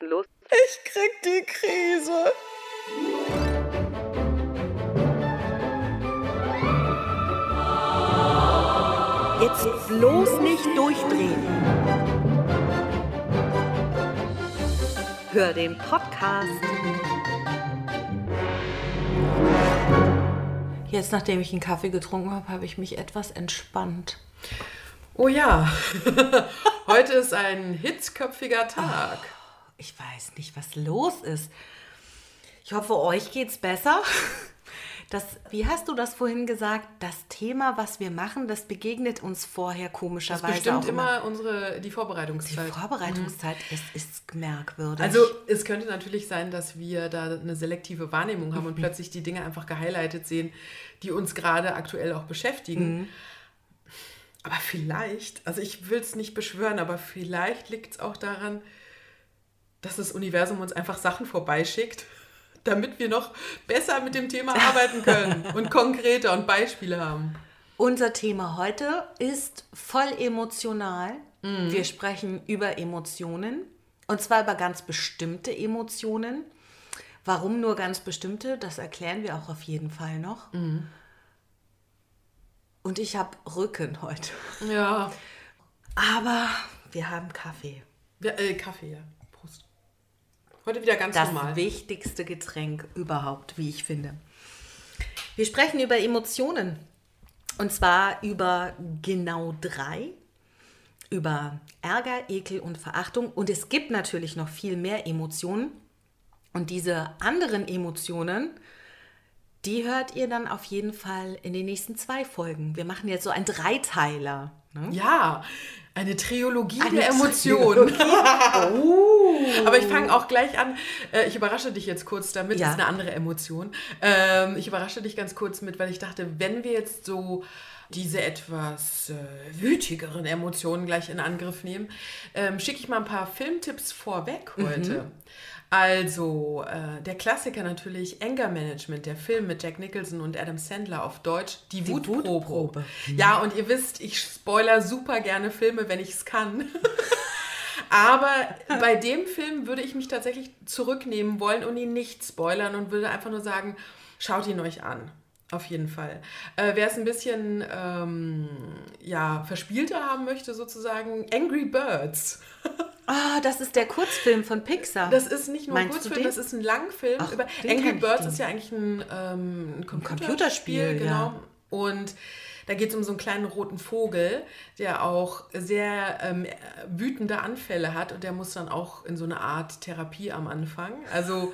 denn los? Ich krieg die Krise. Jetzt bloß nicht durchdrehen. Hör den Podcast. Jetzt, nachdem ich einen Kaffee getrunken habe, habe ich mich etwas entspannt. Oh ja, heute ist ein hitzköpfiger Tag. Ich weiß nicht, was los ist. Ich hoffe, euch geht's besser. Das, wie hast du das vorhin gesagt? Das Thema, was wir machen, das begegnet uns vorher Das komischerweise bestimmt auch immer. immer unsere, die Die Vorbereitungszeit. Vorbereitungszeit ist, ist merkwürdig. Also es könnte natürlich sein, dass wir da eine selektive Wahrnehmung haben und plötzlich die Dinge einfach gehighlightet sehen, die uns gerade aktuell auch beschäftigen. Aber vielleicht, also ich will es nicht beschwören, aber vielleicht liegt es auch daran, dass das Universum uns einfach Sachen vorbeischickt, damit wir noch besser mit dem Thema arbeiten können und konkreter und Beispiele haben. Unser Thema heute ist voll emotional. Wir sprechen über Emotionen und zwar über ganz bestimmte Emotionen. Warum nur ganz bestimmte, das erklären wir auch auf jeden Fall noch. Und ich habe Rücken heute. Ja, Aber wir haben Kaffee. ja äh, Kaffee, ja. Heute wieder ganz Das normal. wichtigste Getränk überhaupt, wie ich finde. Wir sprechen über Emotionen. Und zwar über genau drei. Über Ärger, Ekel und Verachtung. Und es gibt natürlich noch viel mehr Emotionen. Und diese anderen Emotionen, die hört ihr dann auf jeden Fall in den nächsten zwei Folgen. Wir machen jetzt so einen Dreiteiler. Ne? Ja, eine Triologie Eine der Emotionen. Oh. Aber ich fange auch gleich an. Äh, Ich überrasche dich jetzt kurz damit. Ja. Das ist eine andere Emotion. Ähm, Ich überrasche dich ganz kurz mit, weil ich dachte, wenn wir jetzt so diese etwas äh, wütigeren Emotionen gleich in Angriff nehmen, ähm, schicke ich mal ein paar Filmtipps vorweg heute. Also, äh, der Klassiker natürlich Anger Management, der Film mit Jack Nicholson und Adam Sandler auf Deutsch, Die, Wutprobe. Wutprobe. Ja, und ihr wisst, ich spoiler super gerne Filme, wenn ich es kann. Aber bei dem Film würde ich mich tatsächlich zurücknehmen wollen und ihn nicht spoilern und würde einfach nur sagen, schaut ihn euch an. Auf jeden Fall. Äh, Wer es ein bisschen ähm, ja, verspielter haben möchte, sozusagen, Angry Birds. Ah, das ist der Kurzfilm von Pixar. Das ist nicht nur ein Meinst du Kurzfilm, das ist ein Langfilm. Ach, über Angry Birds ist ja eigentlich ein, ähm, ein Computerspiel, Computerspiel, genau. ja. Und da geht es um so einen kleinen roten Vogel, der auch sehr ähm, wütende Anfälle hat und der muss dann auch in so eine Art Therapie am Anfang. Also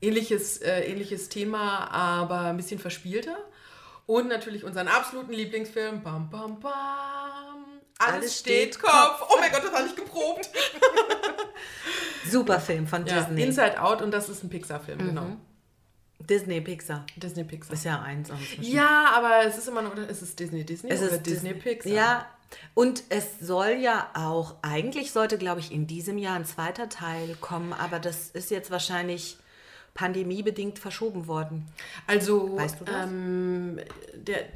ähnliches, äh, ähnliches Thema, aber ein bisschen verspielter. Und natürlich unseren absoluten Lieblingsfilm, Bam Bam Bam. Alles, Alles steht steht Kopf. Oh mein Gott, das habe ich geprobt. Super Film von Ja, Disney. Inside Out und das ist ein Pixar-Film, genau. Disney Pixar. Disney Pixar. Ist ja eins. Ja, aber es ist immer noch, ist es Disney Disney Es oder ist Disney Pixar? Ja, und es soll ja auch, eigentlich sollte, glaube ich, in diesem Jahr ein zweiter Teil kommen, aber das ist jetzt wahrscheinlich pandemiebedingt verschoben worden. Also, Weißt du das? Ähm, der,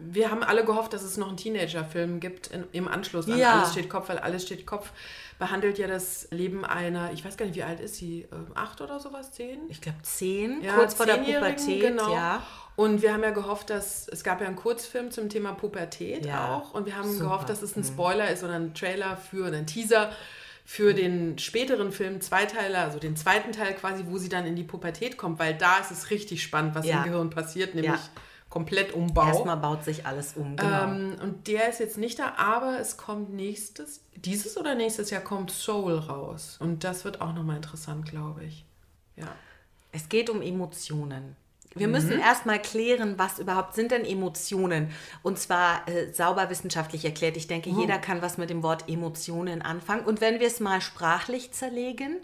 wir haben alle gehofft, dass es noch einen Teenager-Film gibt in, im Anschluss an Ja. Alles steht Kopf, weil Alles steht Kopf behandelt ja das Leben einer, ich weiß gar nicht, wie alt ist sie, ähm, acht oder sowas, zehn? Ich glaube zehn, Ja, kurz vor der Pubertät, genau. ja. Und wir haben ja gehofft, dass es gab ja einen Kurzfilm zum Thema Pubertät Ja, auch. Und wir haben super. Mhm. gehofft, dass es ein Spoiler ist oder ein Trailer für oder ein Teaser für den späteren Film, Zweiteiler, also den zweiten Teil quasi, wo sie dann in die Pubertät kommt, weil da ist es richtig spannend, was Ja. im Gehirn passiert, nämlich Ja. komplett Umbau. Erstmal baut sich alles um, genau. Ähm, und der ist jetzt nicht da, aber es kommt nächstes, dieses oder nächstes Jahr kommt Soul raus. Und das wird auch nochmal interessant, glaube ich. Ja. Es geht um Emotionen. Wir Mhm. müssen erstmal klären, was überhaupt sind denn Emotionen? Und zwar äh, sauber wissenschaftlich erklärt. Ich Oh. denke, jeder kann was mit dem Wort Emotionen anfangen. Und wenn wir es mal sprachlich zerlegen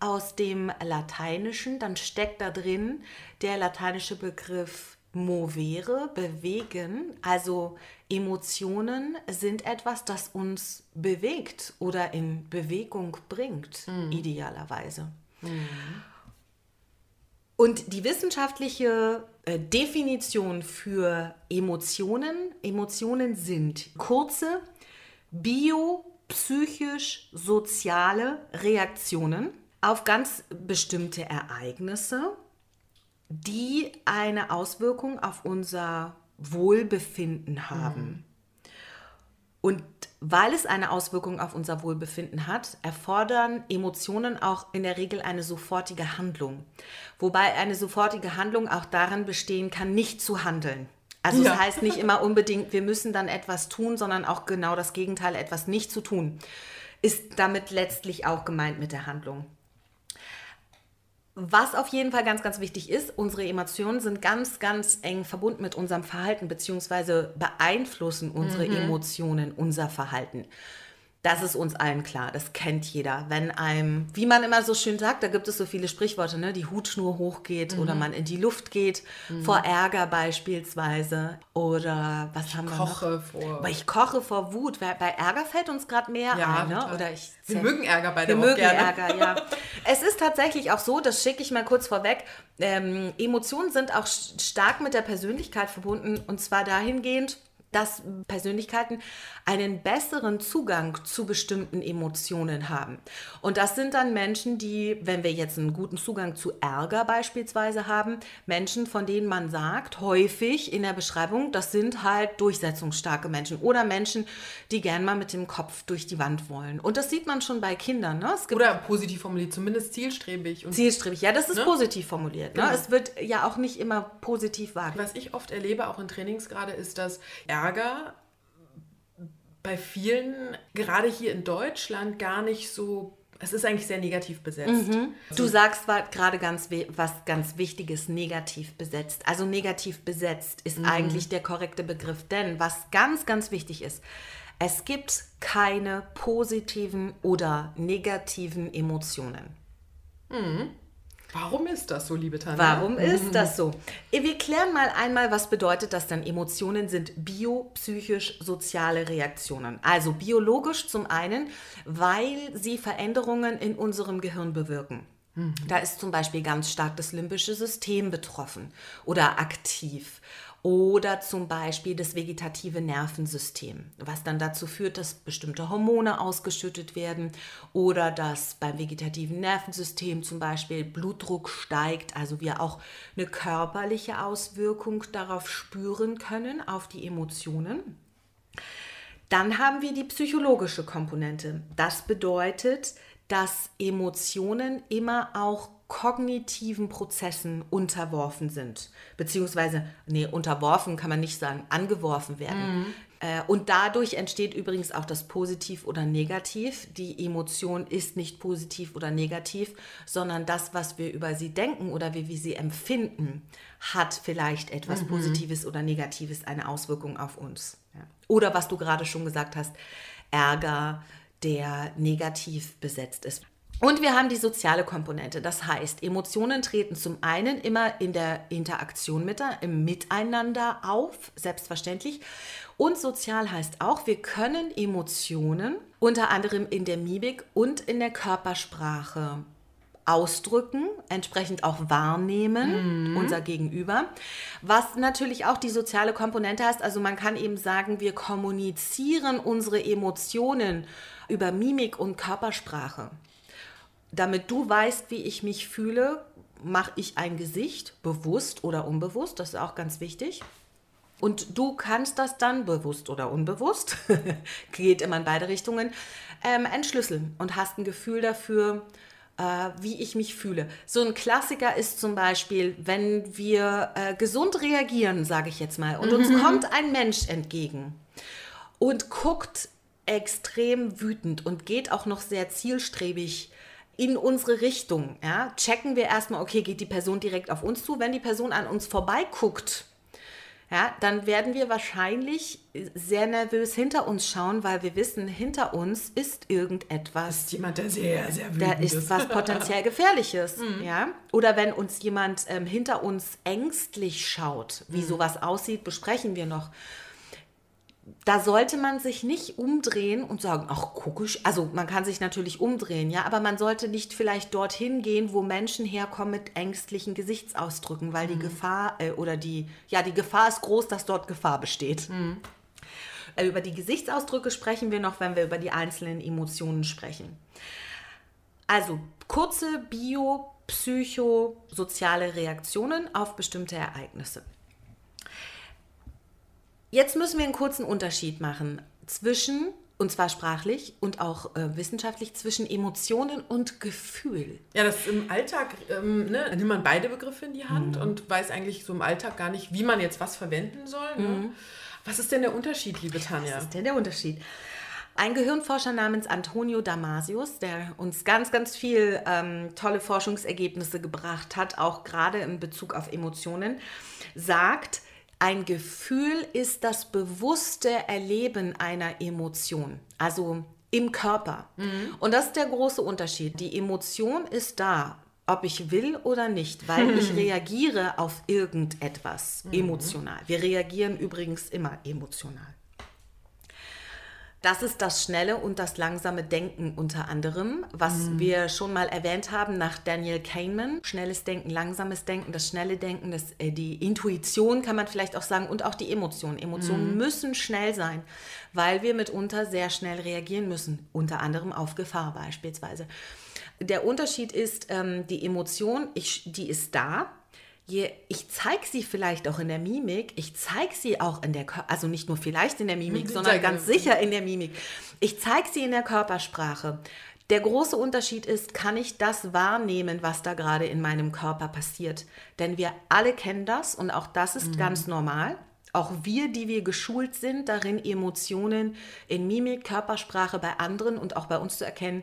aus dem Lateinischen, dann steckt da drin der lateinische Begriff movere, bewegen. Also Emotionen sind etwas, das uns bewegt oder in Bewegung bringt, Mhm. idealerweise. Und die wissenschaftliche äh, Definition für Emotionen, Emotionen sind kurze biopsychisch-soziale Reaktionen, auf ganz bestimmte Ereignisse, die eine Auswirkung auf unser Wohlbefinden haben. Und weil es eine Auswirkung auf unser Wohlbefinden hat, erfordern Emotionen auch in der Regel eine sofortige Handlung. Wobei eine sofortige Handlung auch daran bestehen kann, nicht zu handeln. Also Ja. das heißt nicht immer unbedingt, wir müssen dann etwas tun, sondern auch genau das Gegenteil, etwas nicht zu tun, ist damit letztlich auch gemeint mit der Handlung. Was auf jeden Fall ganz, ganz wichtig ist, unsere Emotionen sind ganz, ganz eng verbunden mit unserem Verhalten, beziehungsweise beeinflussen unsere Emotionen unser Verhalten. Das ist uns allen klar, das kennt jeder. Wenn einem, wie man immer so schön sagt, da gibt es so viele Sprichworte, ne? die Hutschnur hochgeht oder man in die Luft geht, vor Ärger beispielsweise. Oder was haben wir noch? Koche vor. Aber ich koche vor Wut. Bei bei Ärger fällt uns gerade mehr Ja, ein. Ne? total. Oder ich Wir mögen Ärger beide wir auch mögen gerne. Ärger, ja. Es ist tatsächlich auch so, das schicke ich mal kurz vorweg, ähm, Emotionen sind auch st- stark mit der Persönlichkeit verbunden und zwar dahingehend, dass Persönlichkeiten einen besseren Zugang zu bestimmten Emotionen haben. Und das sind dann Menschen, die, wenn wir jetzt einen guten Zugang zu Ärger beispielsweise haben, Menschen, von denen man sagt, häufig in der Beschreibung, das sind halt durchsetzungsstarke Menschen oder Menschen, die gern mal mit dem Kopf durch die Wand wollen. Und das sieht man schon bei Kindern. Ne? Oder positiv formuliert, zumindest zielstrebig. Und zielstrebig. Ja, das ist Ne? positiv formuliert. Ne? Genau. Es wird ja auch nicht immer positiv wahrgenommen. Was ich oft erlebe, auch in Trainings gerade, ist, dass Ärger bei vielen, gerade hier in Deutschland, gar nicht so. Es ist eigentlich sehr negativ besetzt. Du sagst zwar gerade ganz was ganz Wichtiges, negativ besetzt. Also negativ besetzt ist eigentlich der korrekte Begriff, denn was ganz, ganz wichtig ist, es gibt keine positiven oder negativen Emotionen. Warum ist das so, liebe Tanja? Warum ist das so? Wir klären mal einmal, was bedeutet das denn? Emotionen sind biopsychisch-soziale Reaktionen. Also biologisch zum einen, weil sie Veränderungen in unserem Gehirn bewirken. Da ist zum Beispiel ganz stark das limbische System betroffen oder aktiv. Oder zum Beispiel das vegetative Nervensystem, was dann dazu führt, dass bestimmte Hormone ausgeschüttet werden oder dass beim vegetativen Nervensystem zum Beispiel Blutdruck steigt, also wir auch eine körperliche Auswirkung darauf spüren können, auf die Emotionen. Dann haben wir die psychologische Komponente. Das bedeutet, dass Emotionen immer auch kognitiven Prozessen unterworfen sind. Beziehungsweise, nee, unterworfen kann man nicht sagen, angeworfen werden. Äh, Und dadurch entsteht übrigens auch das Positiv oder Negativ. Die Emotion ist nicht positiv oder negativ, sondern das, was wir über sie denken oder wie wir sie empfinden, hat vielleicht etwas Positives oder Negatives, eine Auswirkung auf uns. Ja. Oder was du gerade schon gesagt hast, Ärger, der negativ besetzt ist. Und wir haben die soziale Komponente. Das heißt, Emotionen treten zum einen immer in der Interaktion mit, im Miteinander auf, selbstverständlich. Und sozial heißt auch, wir können Emotionen unter anderem in der Mimik und in der Körpersprache ausdrücken, entsprechend auch wahrnehmen, unser Gegenüber. Was natürlich auch die soziale Komponente heißt, also man kann eben sagen, wir kommunizieren unsere Emotionen über Mimik und Körpersprache. Damit du weißt, wie ich mich fühle, mache ich ein Gesicht, bewusst oder unbewusst, das ist auch ganz wichtig. Und du kannst das dann, bewusst oder unbewusst, geht immer in beide Richtungen, ähm, entschlüsseln und hast ein Gefühl dafür, äh, wie ich mich fühle. So ein Klassiker ist zum Beispiel, wenn wir äh, gesund reagieren, sage ich jetzt mal, und uns kommt ein Mensch entgegen und guckt extrem wütend und geht auch noch sehr zielstrebig in unsere Richtung. Ja? Checken wir erstmal, okay, geht die Person direkt auf uns zu? Wenn die Person an uns vorbeiguckt, ja, dann werden wir wahrscheinlich sehr nervös hinter uns schauen, weil wir wissen, hinter uns ist irgendetwas. ist jemand, der sehr, sehr wütend Da ist was potenziell Gefährliches, ja. Oder wenn uns jemand ähm, hinter uns ängstlich schaut, wie sowas aussieht, besprechen wir noch. Da sollte man sich nicht umdrehen und sagen, ach, guck ich. Also man kann sich natürlich umdrehen, ja, aber man sollte nicht vielleicht dorthin gehen, wo Menschen herkommen mit ängstlichen Gesichtsausdrücken, weil die Gefahr äh, oder die, ja, die Gefahr ist groß, dass dort Gefahr besteht. Äh, Über die Gesichtsausdrücke sprechen wir noch, wenn wir über die einzelnen Emotionen sprechen. Also kurze biopsychosoziale Reaktionen auf bestimmte Ereignisse. Jetzt müssen wir einen kurzen Unterschied machen zwischen, und zwar sprachlich und auch äh, wissenschaftlich, zwischen Emotionen und Gefühl. Ja, das im Alltag, ähm, ne, nimmt man beide Begriffe in die Hand mhm. und weiß eigentlich so im Alltag gar nicht, wie man jetzt was verwenden soll. Ne? Mhm. Was ist denn der Unterschied, liebe Tanja? Was ist denn der Unterschied? Ein Gehirnforscher namens Antonio Damasius, der uns ganz, ganz viel ähm, tolle Forschungsergebnisse gebracht hat, auch gerade in Bezug auf Emotionen, sagt, ein Gefühl ist das bewusste Erleben einer Emotion, also im Körper. Mhm. Und das ist der große Unterschied. Die Emotion ist da, ob ich will oder nicht, weil ich reagiere auf irgendetwas mhm. emotional. Wir reagieren übrigens immer emotional. Das ist das schnelle und das langsame Denken unter anderem, was mhm. wir schon mal erwähnt haben nach Daniel Kahneman. Schnelles Denken, langsames Denken, das schnelle Denken, das, äh, die Intuition kann man vielleicht auch sagen und auch die Emotionen. Emotionen mhm. müssen schnell sein, weil wir mitunter sehr schnell reagieren müssen, unter anderem auf Gefahr beispielsweise. Der Unterschied ist, ähm, die Emotion, ich, die ist da, ich zeige sie vielleicht auch in der Mimik, ich zeige sie auch in der, also nicht nur vielleicht in der Mimik, sondern ganz sicher in der Mimik. Ich zeige sie in der Körpersprache. Der große Unterschied ist, kann ich das wahrnehmen, was da gerade in meinem Körper passiert? Denn wir alle kennen das und auch das ist mhm. ganz normal. Auch wir, die wir geschult sind, darin Emotionen in Mimik, Körpersprache bei anderen und auch bei uns zu erkennen,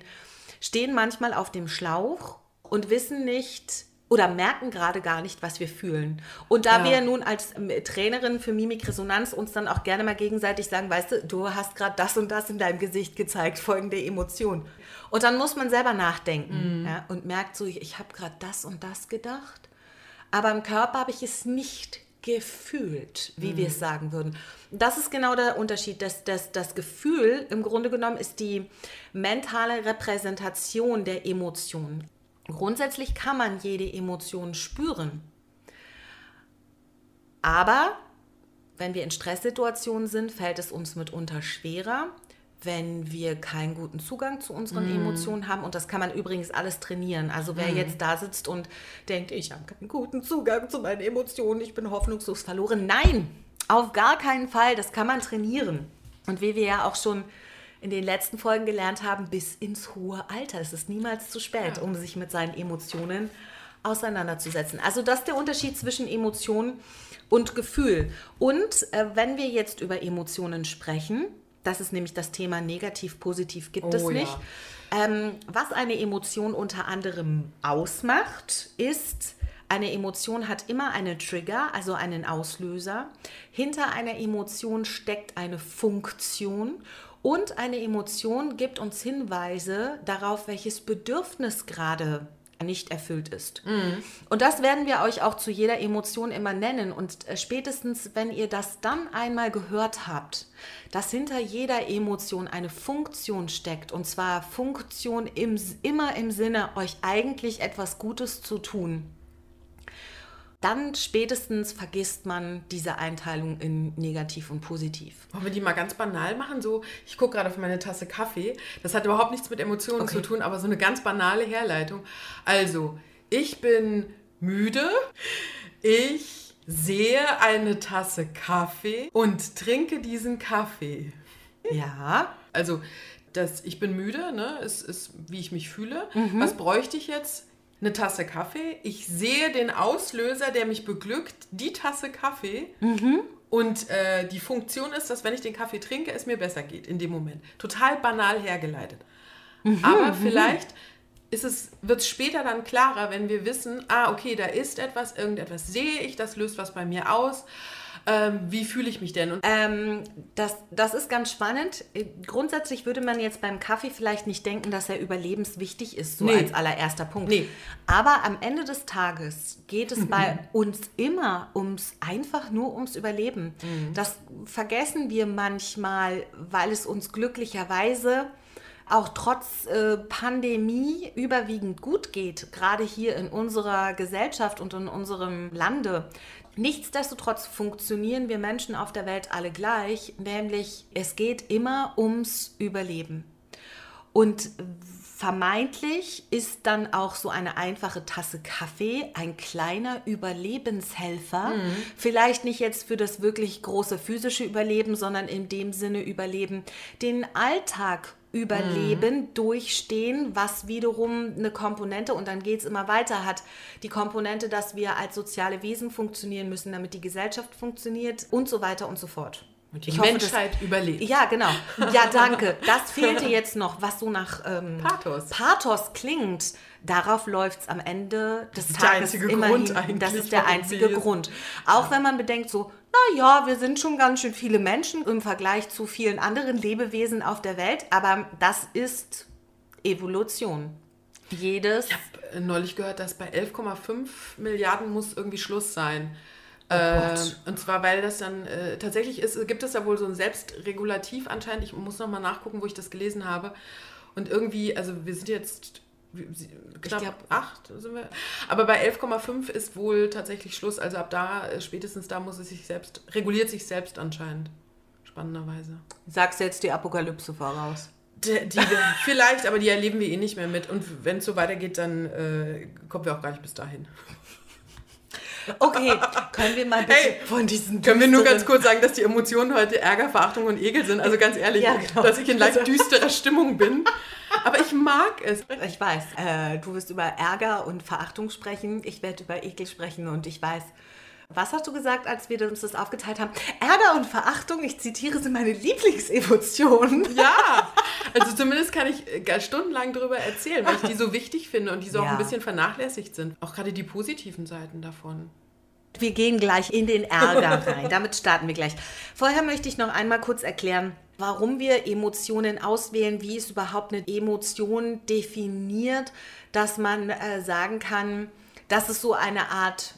stehen manchmal auf dem Schlauch und wissen nicht, oder merken gerade gar nicht, was wir fühlen. Und da ja. wir nun als ähm, Trainerin für Mimikresonanz uns dann auch gerne mal gegenseitig sagen, weißt du, du hast gerade das und das in deinem Gesicht gezeigt, folgende Emotion. Und dann muss man selber nachdenken mhm. ja, und merkt so, ich, ich habe gerade das und das gedacht, aber im Körper habe ich es nicht gefühlt, wie mhm. wir es sagen würden. Das ist genau der Unterschied. Das, das, das Gefühl im Grunde genommen ist die mentale Repräsentation der Emotionen. Grundsätzlich kann man jede Emotion spüren. Aber wenn wir in Stresssituationen sind, fällt es uns mitunter schwerer, wenn wir keinen guten Zugang zu unseren mm. Emotionen haben. Und das kann man übrigens alles trainieren. Also wer mm. jetzt da sitzt und denkt, ich habe keinen guten Zugang zu meinen Emotionen, ich bin hoffnungslos verloren. Nein, auf gar keinen Fall. Das kann man trainieren. Und wie wir ja auch schon in den letzten Folgen gelernt haben, bis ins hohe Alter. Es ist niemals zu spät, um sich mit seinen Emotionen auseinanderzusetzen. Also das ist der Unterschied zwischen Emotion und Gefühl. Und äh, wenn wir jetzt über Emotionen sprechen, das ist nämlich das Thema negativ, positiv gibt oh, es nicht. Ja. Ähm, was eine Emotion unter anderem ausmacht, ist, eine Emotion hat immer einen Trigger, also einen Auslöser. Hinter einer Emotion steckt eine Funktion und eine Emotion gibt uns Hinweise darauf, welches Bedürfnis gerade nicht erfüllt ist. Mhm. Und das werden wir euch auch zu jeder Emotion immer nennen. Und äh, spätestens, wenn ihr das dann einmal gehört habt, dass hinter jeder Emotion eine Funktion steckt, und zwar Funktion im, immer im Sinne, euch eigentlich etwas Gutes zu tun, dann spätestens vergisst man diese Einteilung in negativ und positiv. Wollen wir die mal ganz banal machen? So, ich gucke gerade auf meine Tasse Kaffee. Das hat überhaupt nichts mit Emotionen okay. zu tun, aber so eine ganz banale Herleitung. Also, ich bin müde. Ich sehe eine Tasse Kaffee und trinke diesen Kaffee. Ja. Also, das, ich bin müde, ne? ist, ist, wie ich mich fühle. Mhm. Was bräuchte ich jetzt? Eine Tasse Kaffee. Ich sehe den Auslöser, der mich beglückt, die Tasse Kaffee. Mhm. Und äh, die Funktion ist, dass wenn ich den Kaffee trinke, es mir besser geht in dem Moment. Total banal hergeleitet. Mhm. Aber mhm. vielleicht ist es, wird es später dann klarer, wenn wir wissen, ah, okay, da ist etwas, irgendetwas sehe ich, das löst was bei mir aus. Ähm, wie fühle ich mich denn? Und ähm, das, das ist ganz spannend. Grundsätzlich würde man jetzt beim Kaffee vielleicht nicht denken, dass er überlebenswichtig ist, so nee. als allererster Punkt. Nee. Aber am Ende des Tages geht es bei uns immer ums einfach nur ums Überleben. Mhm. Das vergessen wir manchmal, weil es uns glücklicherweise auch trotz äh, Pandemie überwiegend gut geht, gerade hier in unserer Gesellschaft und in unserem Lande. Nichtsdestotrotz funktionieren wir Menschen auf der Welt alle gleich, nämlich es geht immer ums Überleben. Und vermeintlich ist dann auch so eine einfache Tasse Kaffee ein kleiner Überlebenshelfer. Vielleicht nicht jetzt für das wirklich große physische Überleben, sondern in dem Sinne Überleben, den Alltag überleben, durchstehen, was wiederum eine Komponente, und dann geht es immer weiter, hat die Komponente, dass wir als soziale Wesen funktionieren müssen, damit die Gesellschaft funktioniert und so weiter und so fort. Und die Ich hoffe, Menschheit überlebt. Ja, genau. Ja, danke. Das fehlte jetzt noch, was so nach ähm, Pathos. Pathos klingt. Darauf läuft es am Ende des ist der Tages einzige immerhin. Grund eigentlich, das ist der einzige Grund. Auch wenn man bedenkt, so, na ja, wir sind schon ganz schön viele Menschen im Vergleich zu vielen anderen Lebewesen auf der Welt, aber das ist Evolution. Jedes. Ich habe äh, neulich gehört, dass bei 11,5 Milliarden muss irgendwie Schluss sein. äh, und zwar, weil das dann äh, tatsächlich ist, gibt es da wohl so ein Selbstregulativ anscheinend. Ich muss nochmal nachgucken, wo ich das gelesen habe. Und irgendwie, also wir sind jetzt knapp glaub- acht sind wir. Aber bei 11,5 ist wohl tatsächlich Schluss. Also ab da, äh, spätestens da muss es sich selbst, reguliert sich selbst anscheinend. Spannenderweise. Sagst jetzt die Apokalypse voraus. Die, die, vielleicht, aber die erleben wir eh nicht mehr mit. Und wenn es so weitergeht, dann äh, kommen wir auch gar nicht bis dahin. Okay, können wir mal bitte Hey, von diesen Können wir nur ganz kurz sagen, dass die Emotionen heute Ärger, Verachtung und Ekel sind? Also ganz ehrlich, Ja, genau. dass ich in leicht düsterer Stimmung bin. Aber ich mag es. Ich weiß, äh, du wirst über Ärger und Verachtung sprechen, ich werde über Ekel sprechen und ich weiß. Was hast du gesagt, als wir uns das aufgeteilt haben? Ärger und Verachtung, ich zitiere, sind meine Lieblingsemotionen. Ja, also zumindest kann ich äh, stundenlang darüber erzählen, weil ich die so wichtig finde und die so auch Ja. ein bisschen vernachlässigt sind. Auch gerade die positiven Seiten davon. Wir gehen gleich in den Ärger rein. Damit starten wir gleich. Vorher möchte ich noch einmal kurz erklären, warum wir Emotionen auswählen, wie ist überhaupt eine Emotion definiert, dass man äh, sagen kann, dass es so eine Art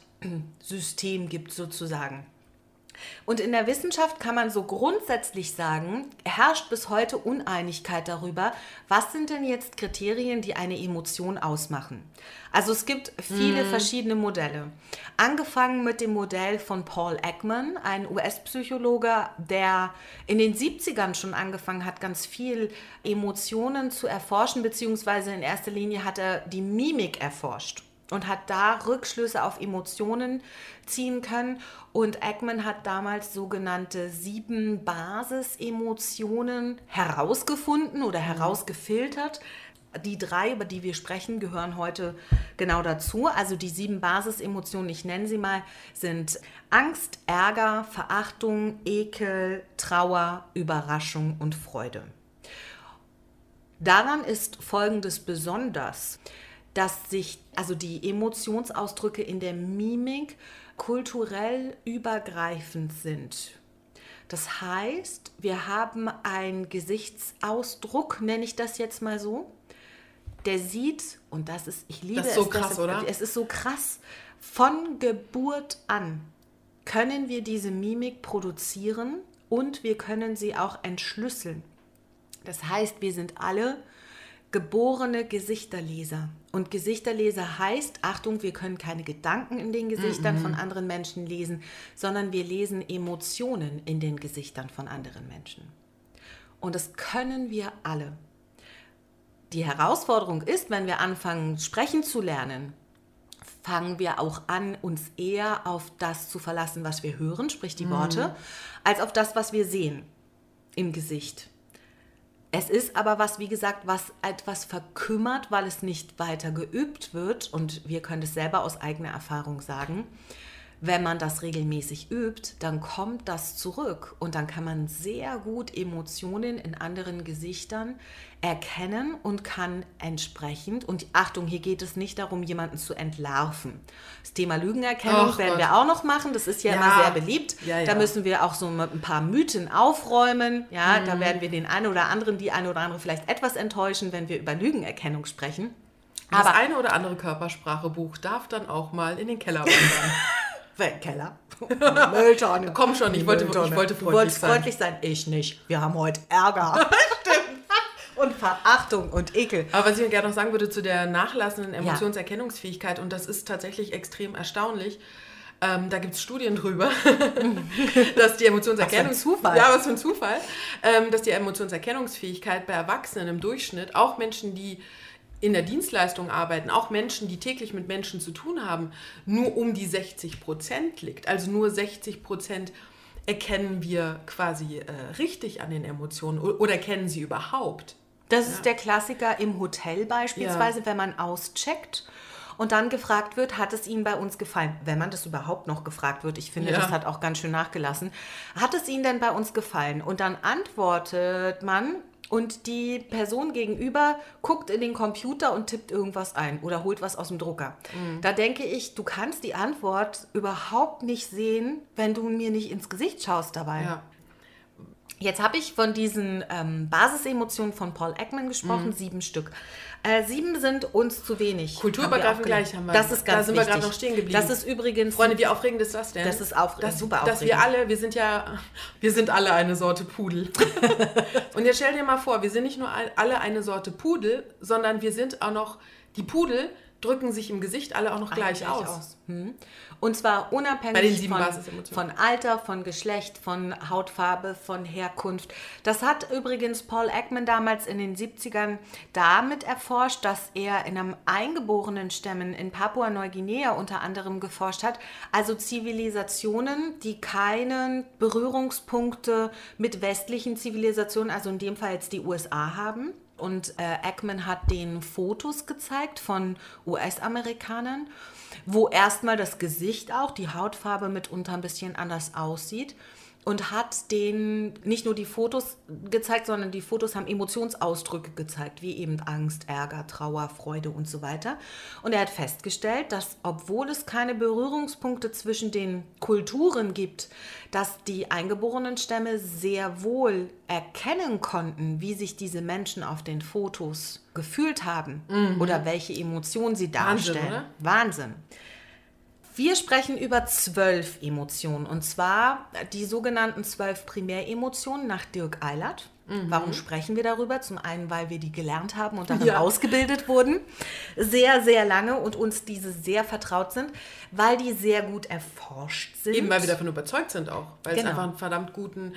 System gibt sozusagen. Und in der Wissenschaft kann man so grundsätzlich sagen, herrscht bis heute Uneinigkeit darüber, was sind denn jetzt Kriterien, die eine Emotion ausmachen. Also es gibt viele verschiedene Modelle. Angefangen mit dem Modell von Paul Ekman, ein US-Psychologe, der in den 70ern schon angefangen hat, ganz viel Emotionen zu erforschen, beziehungsweise in erster Linie hat er die Mimik erforscht und hat da Rückschlüsse auf Emotionen ziehen können. Und Ekman hat damals sogenannte sieben Basisemotionen herausgefunden oder herausgefiltert. Die drei, über die wir sprechen, gehören heute genau dazu. Also die sieben Basisemotionen, ich nenne sie mal, sind Angst, Ärger, Verachtung, Ekel, Trauer, Überraschung und Freude. Daran ist Folgendes besonders, dass sich also die Emotionsausdrücke in der Mimik kulturell übergreifend sind. Das heißt, wir haben einen Gesichtsausdruck, nenne ich das jetzt mal so, der sieht, und das ist, ich liebe Das ist so es, krass, es, oder? es ist so krass, von Geburt an können wir diese Mimik produzieren und wir können sie auch entschlüsseln. Das heißt, wir sind alle geborene Gesichterleser. Und Gesichterleser heißt, Achtung, wir können keine Gedanken in den Gesichtern von anderen Menschen lesen, sondern wir lesen Emotionen in den Gesichtern von anderen Menschen. Und das können wir alle. Die Herausforderung ist, wenn wir anfangen, sprechen zu lernen, fangen wir auch an, uns eher auf das zu verlassen, was wir hören, sprich die Worte, als auf das, was wir sehen im Gesicht. Es ist aber was, wie gesagt, was etwas verkümmert, weil es nicht weiter geübt wird. Und wir können es selber aus eigener Erfahrung sagen. Wenn man das regelmäßig übt, dann kommt das zurück und dann kann man sehr gut Emotionen in anderen Gesichtern erkennen und kann entsprechend, und Achtung, hier geht es nicht darum, jemanden zu entlarven. Das Thema Lügenerkennung Ach werden Gott. wir auch noch machen, das ist ja, Ja. immer sehr beliebt. Ja, Da ja. müssen wir auch so ein paar Mythen aufräumen. Ja, Mhm. da werden wir den einen oder anderen, die eine oder andere vielleicht etwas enttäuschen, wenn wir über Lügenerkennung sprechen. Das Aber eine oder andere Körpersprachebuch darf dann auch mal in den Keller wandern. Keller. Mülltonne. Komm schon, ich wollte- Mülltonne. ich wollte Du freundlich wolltest sein. freundlich sein. Ich nicht. Wir haben heute Ärger. Stimmt. Und Verachtung und Ekel. Aber was ich gerne noch sagen würde zu der nachlassenden Emotionserkennungsfähigkeit, und das ist tatsächlich extrem erstaunlich, ähm, da gibt es Studien drüber, dass die Emotionserkennung... Was für ein Zufall. Ja, was für ein Zufall. Ähm, dass die Emotionserkennungsfähigkeit bei Erwachsenen im Durchschnitt, auch Menschen, die in der Dienstleistung arbeiten, auch Menschen, die täglich mit Menschen zu tun haben, nur um die 60 Prozent liegt. Also nur 60 Prozent erkennen wir quasi äh, richtig an den Emotionen oder erkennen sie überhaupt. Das ja. ist der Klassiker im Hotel beispielsweise, ja. wenn man auscheckt und dann gefragt wird, hat es Ihnen bei uns gefallen? Wenn man das überhaupt noch gefragt wird, ich finde, ja. das hat auch ganz schön nachgelassen. Hat es Ihnen denn bei uns gefallen? Und dann antwortet man, und die Person gegenüber guckt in den Computer und tippt irgendwas ein oder holt was aus dem Drucker. Mhm. Da denke ich, du kannst die Antwort überhaupt nicht sehen, wenn du mir nicht ins Gesicht schaust dabei. Ja. Jetzt habe ich von diesen ähm, Basisemotionen von Paul Ekman gesprochen, mhm. sieben Stück. Äh, sieben sind uns zu wenig. Kulturübergreifend gleich haben wir. Das ist ganz Da sind wichtig. wir gerade noch stehen geblieben. Das ist übrigens. Freunde, wie aufregend ist das denn? Das ist aufregend. Das, super aufregend. Dass wir alle, wir sind ja, wir sind alle eine Sorte Pudel. Und jetzt stell dir mal vor, wir sind nicht nur alle eine Sorte Pudel, sondern wir sind auch noch die Pudel, drücken sich im Gesicht alle auch noch gleich, gleich, aus. aus. Hm. Und zwar unabhängig von, von, Alter, von Geschlecht, von Hautfarbe, von Herkunft. Das hat übrigens Paul Ekman damals in den 70ern damit erforscht, dass er in einem eingeborenen Stämmen in Papua-Neuguinea unter anderem geforscht hat. Also Zivilisationen, die keine Berührungspunkte mit westlichen Zivilisationen, also in dem Fall jetzt die USA haben und äh, Ackman hat den Fotos gezeigt von US-Amerikanern, wo erstmal das Gesicht auch, die Hautfarbe mitunter ein bisschen anders aussieht und hat denen nicht nur die Fotos gezeigt, sondern die Fotos haben Emotionsausdrücke gezeigt, wie eben Angst, Ärger, Trauer, Freude und so weiter. Und er hat festgestellt, dass obwohl es keine Berührungspunkte zwischen den Kulturen gibt, dass die eingeborenen Stämme sehr wohl erkennen konnten, wie sich diese Menschen auf den Fotos gefühlt haben mhm. oder welche Emotionen sie darstellen. Wahnsinn. Wahnsinn. Wir sprechen über zwölf Emotionen und zwar die sogenannten zwölf Primäremotionen nach Dirk Eilert. Mhm. Warum sprechen wir darüber? Zum einen, weil wir die gelernt haben und darin ja. ausgebildet wurden, sehr, sehr lange und uns diese sehr vertraut sind, weil die sehr gut erforscht sind. Eben, weil wir davon überzeugt sind auch, weil genau. es einfach einen verdammt guten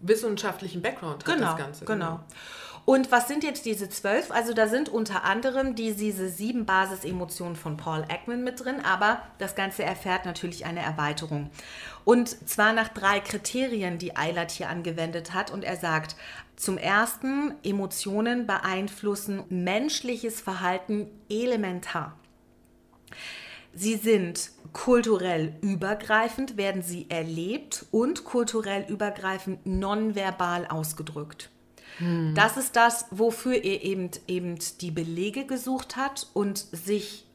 wissenschaftlichen Background hat, genau, das Ganze. Genau. genau. Und was sind jetzt diese zwölf? Also da sind unter anderem die, diese sieben Basisemotionen von Paul Ekman mit drin, aber das Ganze erfährt natürlich eine Erweiterung. Und zwar nach drei Kriterien, die Eilert hier angewendet hat. Und er sagt, zum ersten, Emotionen beeinflussen menschliches Verhalten elementar. Sie sind kulturell übergreifend, werden sie erlebt und kulturell übergreifend nonverbal ausgedrückt. Hm. Das ist das, wofür er eben, eben die Belege gesucht hat und sich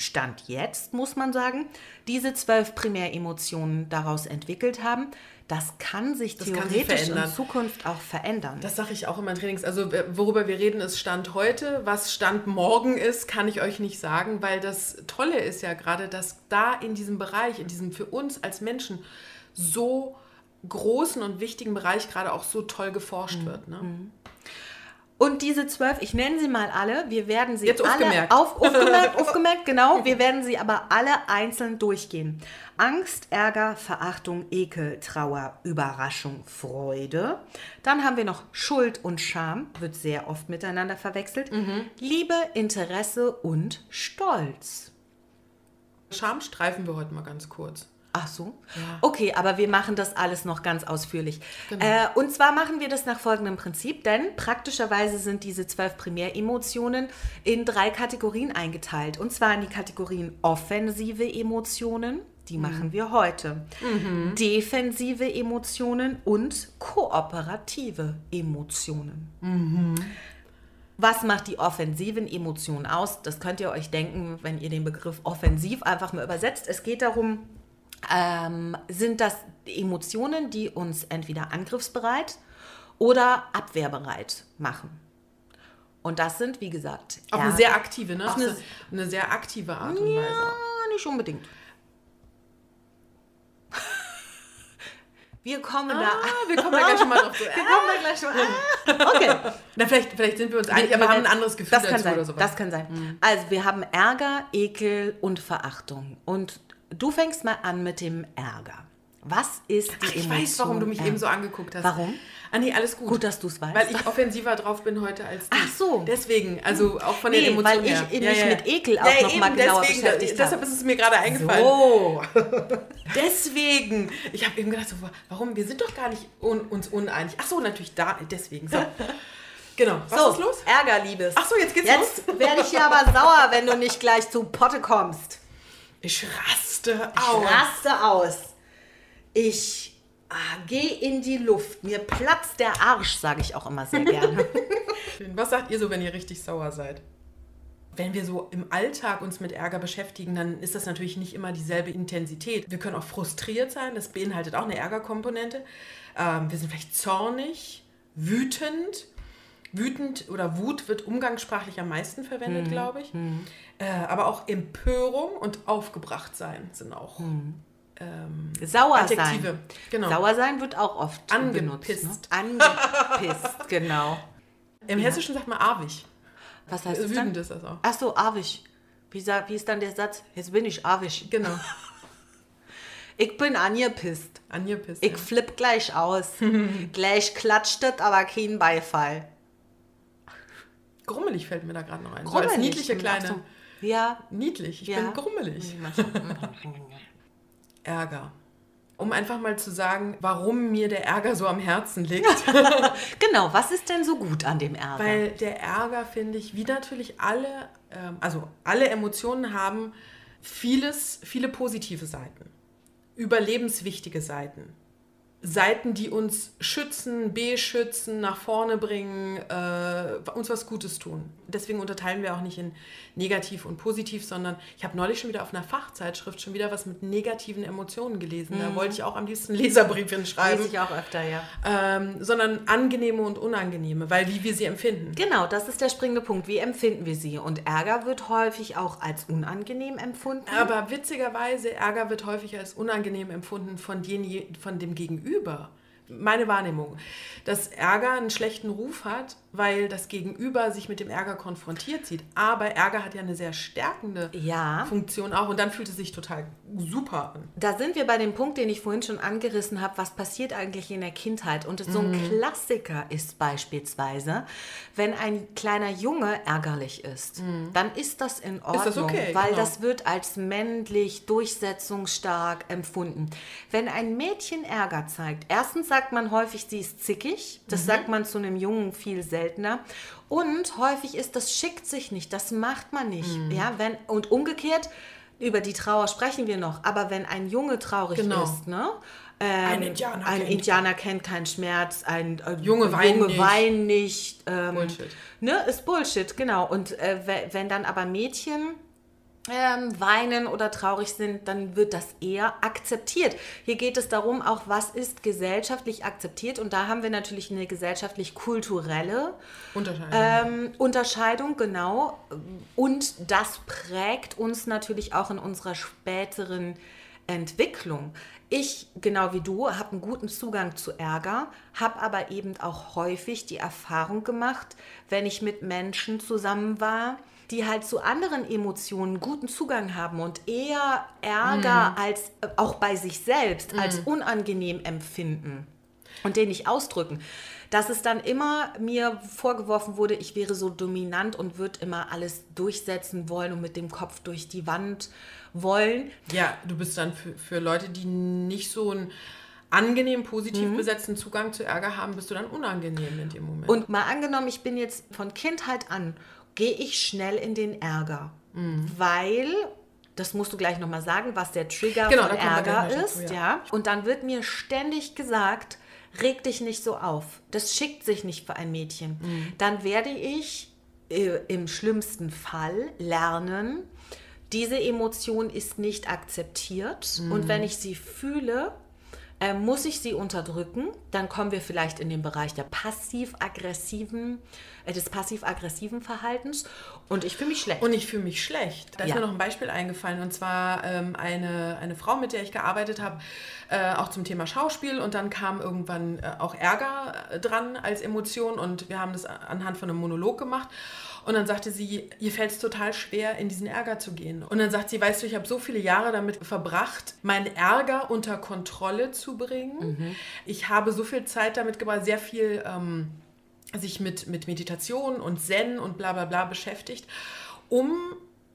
Stand jetzt, muss man sagen, diese zwölf Primäremotionen daraus entwickelt haben. Das kann sich das theoretisch kann in Zukunft auch verändern. Das sage ich auch in meinen Trainings. Also worüber wir reden, ist Stand heute. Was Stand morgen ist, kann ich euch nicht sagen, weil das Tolle ist ja gerade, dass da in diesem Bereich, in diesem für uns als Menschen so großen und wichtigen Bereich gerade auch so toll geforscht mhm. wird. Ne? Mhm. Und diese zwölf, ich nenne sie mal alle, wir werden sie Jetzt alle aufgemerkt. Auf, aufgemerkt, aufgemerkt, genau, wir werden sie aber alle einzeln durchgehen. Angst, Ärger, Verachtung, Ekel, Trauer, Überraschung, Freude. Dann haben wir noch Schuld und Scham, wird sehr oft miteinander verwechselt. Mhm. Liebe, Interesse und Stolz. Scham streifen wir heute mal ganz kurz. Ach so? Ja. Okay, aber wir machen das alles noch ganz ausführlich. Genau. Äh, und zwar machen wir das nach folgendem Prinzip, denn praktischerweise sind diese zwölf Primäremotionen in drei Kategorien eingeteilt. Und zwar in die Kategorien offensive Emotionen, die mhm. machen wir heute, mhm. defensive Emotionen und kooperative Emotionen. Mhm. Was macht die offensiven Emotionen aus? Das könnt ihr euch denken, wenn ihr den Begriff offensiv einfach mal übersetzt. Es geht darum, ähm, sind das Emotionen, die uns entweder angriffsbereit oder abwehrbereit machen. Und das sind, wie gesagt, auch eine sehr aktive, ne? Eine, eine, sehr aktive Art und ja, Weise. nicht unbedingt. Wir kommen ah, da. Wir kommen da gleich schon mal drauf. wir kommen da gleich schon mal. Ah, okay. Na, vielleicht, vielleicht sind wir uns einig, aber haben ein anderes Gefühl das kann sein, oder sowas. Das kann sein. Mhm. Also wir haben Ärger, Ekel und Verachtung. Und Du fängst mal an mit dem Ärger. Was ist die Ach, ich Emotion? weiß, warum du mich Ja. eben so angeguckt hast. Warum? Ah, nee, alles gut. Gut, dass du's weißt. Weil ich offensiver drauf bin heute als du. Ach so. Deswegen, also auch von Nee, den Emotionen weil ich her. mich mit Ekel auch noch mal eben, genauer deswegen, beschäftigt Deshalb habe. ist es mir gerade eingefallen. So. Deswegen. Ich habe eben gedacht, so, warum? Wir sind doch gar nicht un uns uneinig. Ach so, natürlich da, deswegen. So. Genau. Was so, ist los? Ärger, Liebes. Ach so, jetzt geht's Jetzt los. werde ich hier aber sauer, wenn du nicht gleich zu Potte kommst. Ich raste Ich aus. raste aus. Ich ah, gehe in die Luft. Mir platzt der Arsch, sage ich auch immer sehr gerne. Was sagt ihr so, wenn ihr richtig sauer seid? Wenn wir so im Alltag uns mit Ärger beschäftigen, dann ist das natürlich nicht immer dieselbe Intensität. Wir können auch frustriert sein, das beinhaltet auch eine Ärgerkomponente. Ähm, wir sind vielleicht zornig, wütend. Wütend oder Wut wird umgangssprachlich am meisten verwendet, glaube ich. Äh, aber auch Empörung und aufgebracht sein sind auch ähm, Sauer Adjektive. sein. Genau. Sauer sein wird auch oft Angepisst. benutzt. Ne? Angepisst, genau. Im Hessischen sagt man arwig. Was heißt das Wütend dann? ist das auch. Ach so, arwig. Wie, wie ist dann der Satz? Jetzt bin ich arwig. Genau. Ich bin angepisst. Angepisst. Ich ja. flipp gleich aus. gleich klatscht es, aber kein Beifall. Grummelig fällt mir da gerade noch ein. So als Grummelig. niedliche kleine. So. Ja. Niedlich, ich Ja. bin grummelig. Ärger. Um einfach mal zu sagen, warum mir der Ärger so am Herzen liegt. Genau, was ist denn so gut an dem Ärger? Weil der Ärger, finde ich, wie natürlich alle, ähm, also alle Emotionen haben vieles, viele positive Seiten. Überlebenswichtige Seiten. Seiten, die uns schützen, beschützen, nach vorne bringen, äh, uns was Gutes tun. Deswegen unterteilen wir auch nicht in negativ und positiv, sondern ich habe neulich schon wieder auf einer Fachzeitschrift schon wieder was mit negativen Emotionen gelesen. Da wollte ich auch am liebsten einen Leserbrief hinschreiben. Lese ich auch öfter, ja. Ähm, sondern angenehme und unangenehme, weil wie wir sie empfinden. Genau, das ist der springende Punkt. Wie empfinden wir sie? Und Ärger wird häufig auch als unangenehm empfunden. Aber witzigerweise, Ärger wird häufig als unangenehm empfunden von, den, von dem Gegenüber. Meine Wahrnehmung, dass Ärger einen schlechten Ruf hat, weil das Gegenüber sich mit dem Ärger konfrontiert sieht. Aber Ärger hat ja eine sehr stärkende Ja. Funktion auch und dann fühlt es sich total super an. Da sind wir bei dem Punkt, den ich vorhin schon angerissen habe, was passiert eigentlich in der Kindheit. Und so Mhm. ein Klassiker ist beispielsweise, wenn ein kleiner Junge ärgerlich ist, dann ist das in Ordnung, Mhm. das okay, weil genau. das wird als männlich, durchsetzungsstark empfunden. Wenn ein Mädchen Ärger zeigt, erstens sagt man häufig, sie ist zickig, Mhm. das sagt man zu einem Jungen viel seltener. Und häufig ist das schickt sich nicht, das macht man nicht. Mhm. Ja, wenn, und umgekehrt, über die Trauer sprechen wir noch, aber wenn ein Junge traurig Genau. ist, ne? Ähm, Ein Indianer ein kennt- Indianer kennt keinen Schmerz, ein äh, Junge weinen Junge nicht. weinen nicht. Ähm, Bullshit. Ne, ist Bullshit, genau. Und äh, we- wenn dann aber Mädchen ähm, weinen oder traurig sind, dann wird das eher akzeptiert. Hier geht es darum, auch was ist gesellschaftlich akzeptiert. Und da haben wir natürlich eine gesellschaftlich-kulturelle Unterscheidung. ähm, Unterscheidung, genau. Und das prägt uns natürlich auch in unserer späteren Entwicklung. Ich, genau wie du, habe einen guten Zugang zu Ärger, habe aber eben auch häufig die Erfahrung gemacht, wenn ich mit Menschen zusammen war, die halt zu anderen Emotionen guten Zugang haben und eher Ärger als äh, auch bei sich selbst als unangenehm empfinden und den nicht ausdrücken. Dass es dann immer mir vorgeworfen wurde, ich wäre so dominant und würde immer alles durchsetzen wollen und mit dem Kopf durch die Wand wollen. Ja, du bist dann für, für Leute, die nicht so einen angenehm positiv Mhm. besetzten Zugang zu Ärger haben, bist du dann unangenehm in dem Moment. Und mal angenommen, ich bin jetzt von Kindheit an, gehe ich schnell in den Ärger, weil, das musst du gleich nochmal sagen, was der Trigger Genau, von Ärger ist. dazu, ja. ja. Und dann wird mir ständig gesagt, reg dich nicht so auf. Das schickt sich nicht für ein Mädchen. Dann werde ich äh, im schlimmsten Fall lernen, diese Emotion ist nicht akzeptiert und wenn ich sie fühle, äh, muss ich sie unterdrücken. Dann kommen wir vielleicht in den Bereich der passiv-aggressiven, äh, des passiv-aggressiven Verhaltens und ich fühle mich schlecht. Und ich fühle mich schlecht. Da ist Ja. mir noch ein Beispiel eingefallen und zwar ähm, eine, eine Frau, mit der ich gearbeitet habe, äh, auch zum Thema Schauspiel und dann kam irgendwann äh, auch Ärger äh, dran als Emotion und wir haben das anhand von einem Monolog gemacht Und dann sagte sie, ihr fällt es total schwer, in diesen Ärger zu gehen. Und dann sagt sie, weißt du, ich habe so viele Jahre damit verbracht, meinen Ärger unter Kontrolle zu bringen. Mhm. Ich habe so viel Zeit damit gebracht, sehr viel ähm, sich mit, mit Meditation und Zen und bla bla bla beschäftigt, um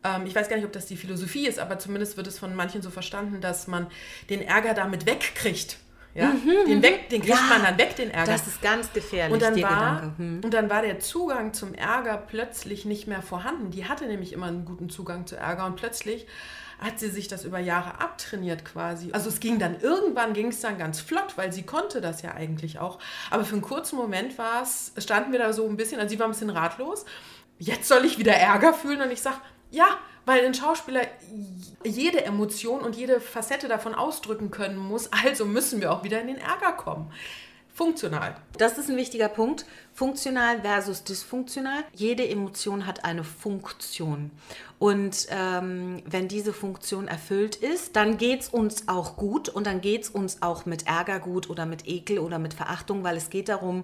ähm, ich weiß gar nicht, ob das die Philosophie ist, aber zumindest wird es von manchen so verstanden, dass man den Ärger damit wegkriegt. Ja? Mhm, den, weg, den kriegt ja, man dann weg, den Ärger. Das ist ganz gefährlich, und dann war, hm. Und dann war der Zugang zum Ärger plötzlich nicht mehr vorhanden. Die hatte nämlich immer einen guten Zugang zu Ärger und plötzlich hat sie sich das über Jahre abtrainiert quasi. Also es ging dann, irgendwann ging es dann ganz flott, weil sie konnte das ja eigentlich auch. Aber für einen kurzen Moment war es, standen wir da so ein bisschen, also sie war ein bisschen ratlos. Jetzt soll ich wieder Ärger fühlen und ich sage, ja, weil ein Schauspieler jede Emotion und jede Facette davon ausdrücken können muss. Also müssen wir auch wieder in den Ärger kommen. Funktional. Das ist ein wichtiger Punkt. Funktional versus dysfunktional. Jede Emotion hat eine Funktion. Und ähm, wenn diese Funktion erfüllt ist, dann geht es uns auch gut und dann geht es uns auch mit Ärger gut oder mit Ekel oder mit Verachtung, weil es geht darum,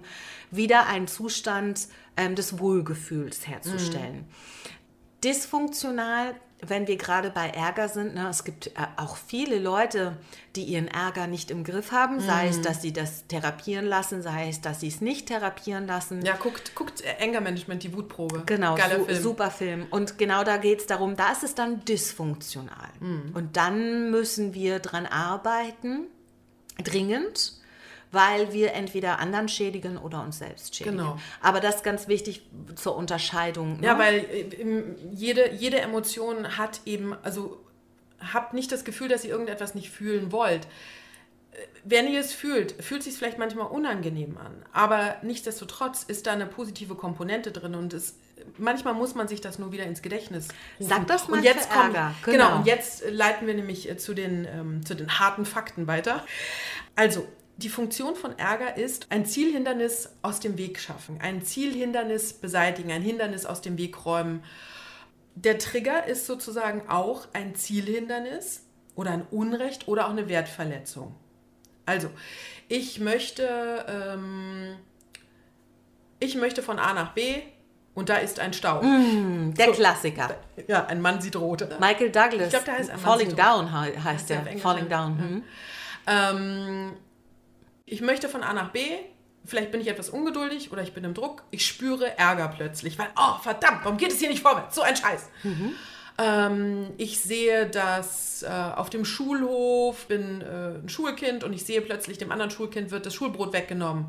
wieder einen Zustand ähm, des Wohlgefühls herzustellen. Mhm dysfunktional, wenn wir gerade bei Ärger sind. Ne, es gibt äh, auch viele Leute, die ihren Ärger nicht im Griff haben, sei es, mhm. dass sie das therapieren lassen, sei es, dass sie es nicht therapieren lassen. Ja, guckt, guckt Anger Management, die Wutprobe. Genau, su Film. super Film. Und genau da geht es darum, da ist es dann dysfunktional. Mhm. Und dann müssen wir dran arbeiten, dringend weil wir entweder anderen schädigen oder uns selbst schädigen. Genau. Aber das ist ganz wichtig zur Unterscheidung. Ne? Ja, weil äh, jede, jede Emotion hat eben, also habt nicht das Gefühl, dass ihr irgendetwas nicht fühlen wollt. Äh, wenn ihr es fühlt, fühlt es sich vielleicht manchmal unangenehm an. Aber nichtsdestotrotz ist da eine positive Komponente drin und es manchmal muss man sich das nur wieder ins Gedächtnis rufen. Sag das mal und jetzt kommt, Ärger. Genau. genau. und jetzt leiten wir nämlich äh, zu den, ähm, zu den harten Fakten weiter. Also, die Funktion von Ärger ist, ein Zielhindernis aus dem Weg schaffen, ein Zielhindernis beseitigen, ein Hindernis aus dem Weg räumen. Der Trigger ist sozusagen auch ein Zielhindernis oder ein Unrecht oder auch eine Wertverletzung. Also, ich möchte, ähm, ich möchte von A nach B und da ist ein Stau. Mm, der so, Klassiker. Ja, ein Mann sieht rot. Michael Douglas. Ich glaube, der heißt ein Falling Down heißt der. Falling Down. Mhm. Ähm, ich möchte von A nach B, vielleicht bin ich etwas ungeduldig oder ich bin im Druck, ich spüre Ärger plötzlich, weil, oh verdammt, warum geht es hier nicht vorwärts? So ein Scheiß. Mhm. Ähm, ich sehe das äh, auf dem Schulhof, bin äh, ein Schulkind und ich sehe plötzlich, dem anderen Schulkind wird das Schulbrot weggenommen.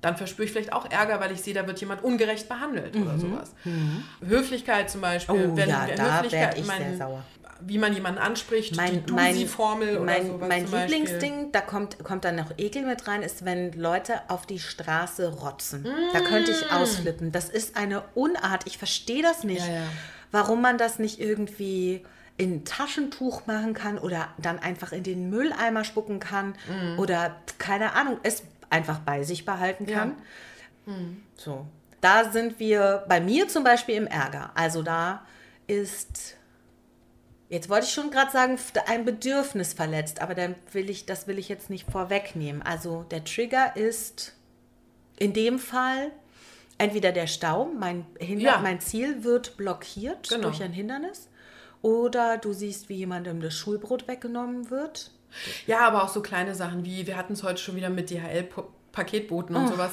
Dann verspüre ich vielleicht auch Ärger, weil ich sehe, da wird jemand ungerecht behandelt mhm. oder sowas. Mhm. Höflichkeit zum Beispiel. Oh, wenn, ja, da werde ich mein, sehr sauer wie man jemanden anspricht, mein, die Dusi-Formel oder mein, sowas Mein Lieblingsding, da kommt, kommt dann noch Ekel mit rein, ist, wenn Leute auf die Straße rotzen. Mm. Da könnte ich mm. ausflippen. Das ist eine Unart. Ich verstehe das nicht. Ja, ja. Warum man das nicht irgendwie in ein Taschentuch machen kann oder dann einfach in den Mülleimer spucken kann mm. oder keine Ahnung, es einfach bei sich behalten kann. Ja. Mm. So. Da sind wir bei mir zum Beispiel im Ärger. Also da ist Jetzt wollte ich schon gerade sagen, ein Bedürfnis verletzt, aber dann will ich, das will ich jetzt nicht vorwegnehmen. Also der Trigger ist in dem Fall entweder der Stau, mein, Hinder ja. mein Ziel wird blockiert genau. durch ein Hindernis, oder du siehst, wie jemandem das Schulbrot weggenommen wird. Ja, aber auch so kleine Sachen wie, wir hatten es heute schon wieder mit DHL Paketboten und oh. sowas.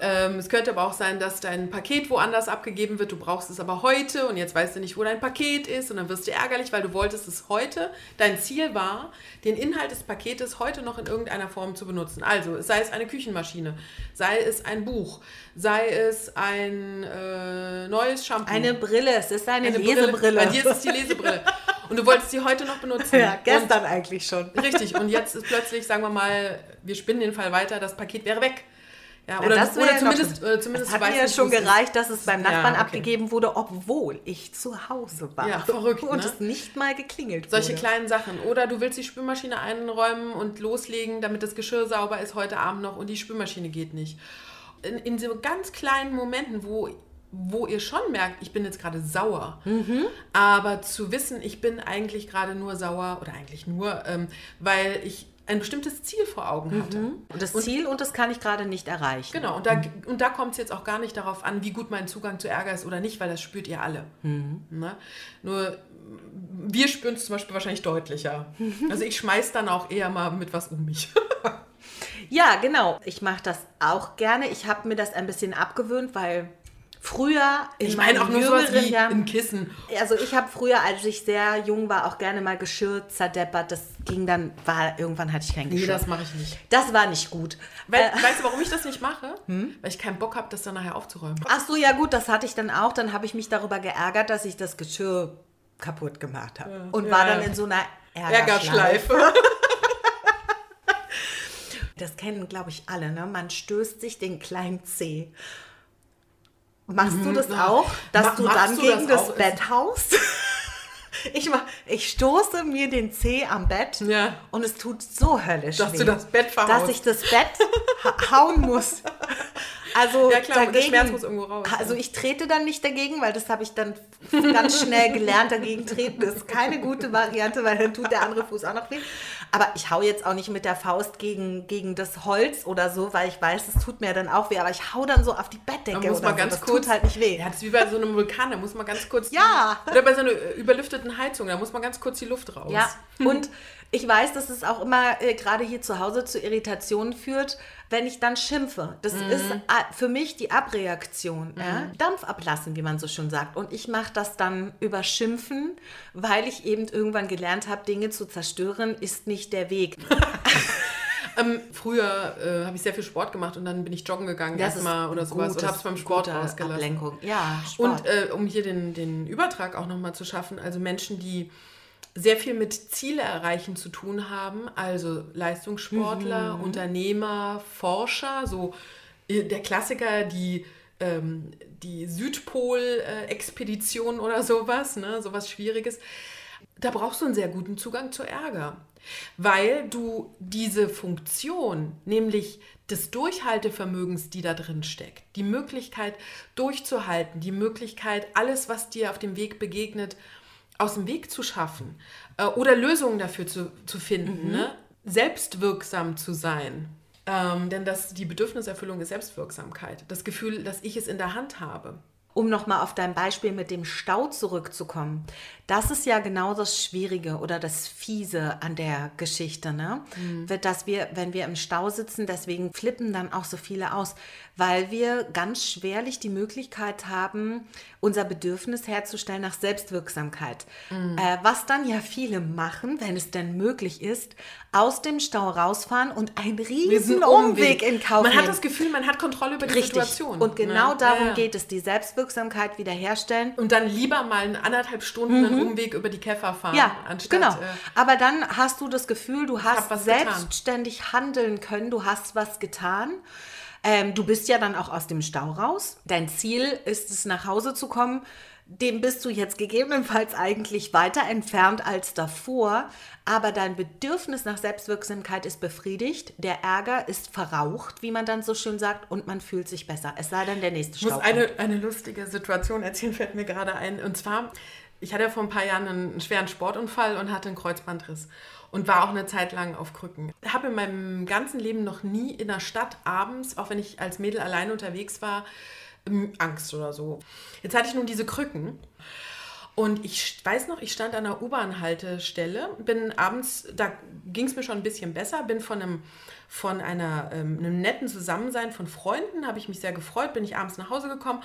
Ähm, es könnte aber auch sein, dass dein Paket woanders abgegeben wird, du brauchst es aber heute und jetzt weißt du nicht, wo dein Paket ist und dann wirst du ärgerlich, weil du wolltest es heute. Dein Ziel war, den Inhalt des Paketes heute noch in irgendeiner Form zu benutzen. Also sei es eine Küchenmaschine, sei es ein Buch, sei es ein äh, neues Shampoo. Eine Brille, es ist eine, eine Lesebrille. Brille. Bei dir ist es die Lesebrille. Und du wolltest sie heute noch benutzen. Ja, gestern und, eigentlich schon. Richtig. Und jetzt ist plötzlich, sagen wir mal, wir spinnen den Fall weiter, das Paket wäre weg. Ja, oder, ja, oder, zumindest, oder zumindest es hat mir ja schon gereicht, dass es beim Nachbarn ja, okay. abgegeben wurde, obwohl ich zu Hause war. Ja, verrückt. Und ne? es nicht mal geklingelt Solche wurde. kleinen Sachen. Oder du willst die Spülmaschine einräumen und loslegen, damit das Geschirr sauber ist heute Abend noch und die Spülmaschine geht nicht. In, in so ganz kleinen Momenten, wo wo ihr schon merkt, ich bin jetzt gerade sauer. Mhm. Aber zu wissen, ich bin eigentlich gerade nur sauer, oder eigentlich nur, ähm, weil ich ein bestimmtes Ziel vor Augen hatte. Und das Ziel und das kann ich gerade nicht erreichen. Genau, und da, und da kommt es jetzt auch gar nicht darauf an, wie gut mein Zugang zu Ärger ist oder nicht, weil das spürt ihr alle. Ne? Nur wir spüren es zum Beispiel wahrscheinlich deutlicher. Also ich schmeiß dann auch eher mal mit was um mich. Ja, genau. Ich mache das auch gerne. Ich habe mir das ein bisschen abgewöhnt, weil früher in Ich meine auch nur sowas wie Jahren- ein Kissen. Also ich habe früher, als ich sehr jung war, auch gerne mal Geschirr zerdeppert. Das ging dann, war irgendwann hatte ich kein Nee, Geschirr. das mache ich nicht. das war nicht gut. Weil, Äh, weißt du, warum ich das nicht mache? Weil ich keinen Bock habe, das dann nachher aufzuräumen. ach so, ja gut, das hatte ich dann auch. Dann habe ich mich darüber geärgert, dass ich das Geschirr kaputt gemacht habe. Und Ja, war ja. dann in so einer Ärgerschleife. Ärgerschleife. Das kennen, glaube ich, alle. Ne? Man stößt sich den kleinen Zeh. Machst du das auch, dass Mhm. Ma- du dann du gegen das das? Bett haust? Ich, mach, ich stoße mir den Zeh am Bett Ja. und es tut so höllisch Dass weh, du das Bett verhaust. Dass ich das Bett ha hauen muss. Also Ja, klar, dagegen, muss raus, Also ich trete dann nicht dagegen, weil das habe ich dann ganz schnell gelernt. Dagegen treten ist keine gute Variante, weil dann tut der andere Fuß auch noch weh. Aber ich hau jetzt auch nicht mit der Faust gegen, gegen das Holz oder so, weil ich weiß, es tut mir dann auch weh. Aber ich hau dann so auf die Bettdecke Da muss oder man so. ganz das kurz. tut halt nicht weh. Ja, das ist wie bei so einem Vulkan, da muss man ganz kurz. Ja. Die, oder bei so einer äh, überlüfteten Heizung, da muss man ganz kurz die Luft raus. Ja, und ich weiß, dass es auch immer äh, gerade hier zu Hause zu Irritationen führt, wenn ich dann schimpfe. Das Mhm. ist äh, für mich die Abreaktion. Ja? Dampf ablassen, wie man so schon sagt. Und ich mache das dann über Schimpfen, weil ich eben irgendwann gelernt habe, Dinge zu zerstören, ist nicht der Weg. Ähm, früher äh, habe ich sehr viel Sport gemacht und dann bin ich joggen gegangen erstmal oder sowas oder habe es beim Sport rausgelassen. Ablenkung. Ja, Sport. Und äh, um hier den, den Übertrag auch nochmal zu schaffen, also Menschen, die sehr viel mit Ziele erreichen zu tun haben, also Leistungssportler, Mhm. Unternehmer, Forscher, so äh, der Klassiker, die, ähm, die Südpol-Expedition oder sowas, ne, sowas Schwieriges. Da brauchst du einen sehr guten Zugang zu Ärger, weil du diese Funktion, nämlich des Durchhaltevermögens, die da drin steckt, die Möglichkeit durchzuhalten, die Möglichkeit, alles, was dir auf dem Weg begegnet, aus dem Weg zu schaffen äh, oder Lösungen dafür zu, zu finden, ne? selbstwirksam zu sein. Ähm, denn das, die Bedürfniserfüllung ist Selbstwirksamkeit. Das Gefühl, dass ich es in der Hand habe. Um nochmal auf dein Beispiel mit dem Stau zurückzukommen. Das ist ja genau das Schwierige oder das Fiese an der Geschichte, ne? Wird, Dass wir, wenn wir im Stau sitzen, deswegen flippen dann auch so viele aus, weil wir ganz schwerlich die Möglichkeit haben, unser Bedürfnis herzustellen nach Selbstwirksamkeit. Äh, was dann ja viele machen, wenn es denn möglich ist, aus dem Stau rausfahren und einen riesen Umweg in Kauf Man nehmen. hat das Gefühl, man hat Kontrolle über die Richtig. Situation. Und genau ne? darum Ja, ja. geht es, die Selbstwirksamkeit wiederherstellen. Und dann lieber mal eine anderthalb Stunden einen Umweg über die Käfer fahren, Mhm. Ja, anstatt. genau. Äh, Aber dann hast du das Gefühl, du hast was getan. selbstständig handeln können, du hast was getan. Ähm, du bist ja dann auch aus dem Stau raus. Dein Ziel ist es, nach Hause zu kommen. Dem bist du jetzt gegebenenfalls eigentlich weiter entfernt als davor. Aber dein Bedürfnis nach Selbstwirksamkeit ist befriedigt. Der Ärger ist verraucht, wie man dann so schön sagt, und man fühlt sich besser. Es sei denn, der nächste Ich muss eine, eine lustige Situation erzählen, fällt mir gerade ein. Und zwar, ich hatte ja vor ein paar Jahren einen schweren Sportunfall und hatte einen Kreuzbandriss. Und war auch eine Zeit lang auf Krücken. Habe in meinem ganzen Leben noch nie in der Stadt abends, auch wenn ich als Mädel allein unterwegs war, ähm, Angst oder so. Jetzt hatte ich nun diese Krücken. Und ich weiß noch, ich stand an einer U-Bahn-Haltestelle, bin abends, da ging es mir schon ein bisschen besser, bin von einem, von einer, ähm, einem netten Zusammensein von Freunden, habe ich mich sehr gefreut, bin ich abends nach Hause gekommen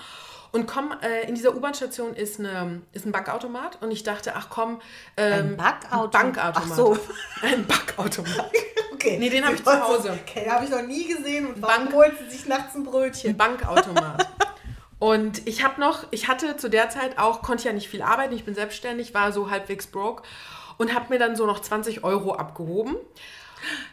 und komm, äh, in dieser U-Bahn-Station ist, eine, ist ein Bankautomat und ich dachte, ach komm, ähm, Ein Backautomat? Bankautomat. Ach so. Ein Backautomat. Okay. Nee, den habe ich zu Hause. Okay, habe ich noch nie gesehen. Und warum Bank- holt sie sich nachts ein Brötchen? Ein Bankautomat. Und ich habe noch, ich hatte zu der Zeit auch, konnte ja nicht viel arbeiten, ich bin selbstständig, war so halbwegs broke und habe mir dann so noch 20 Euro abgehoben.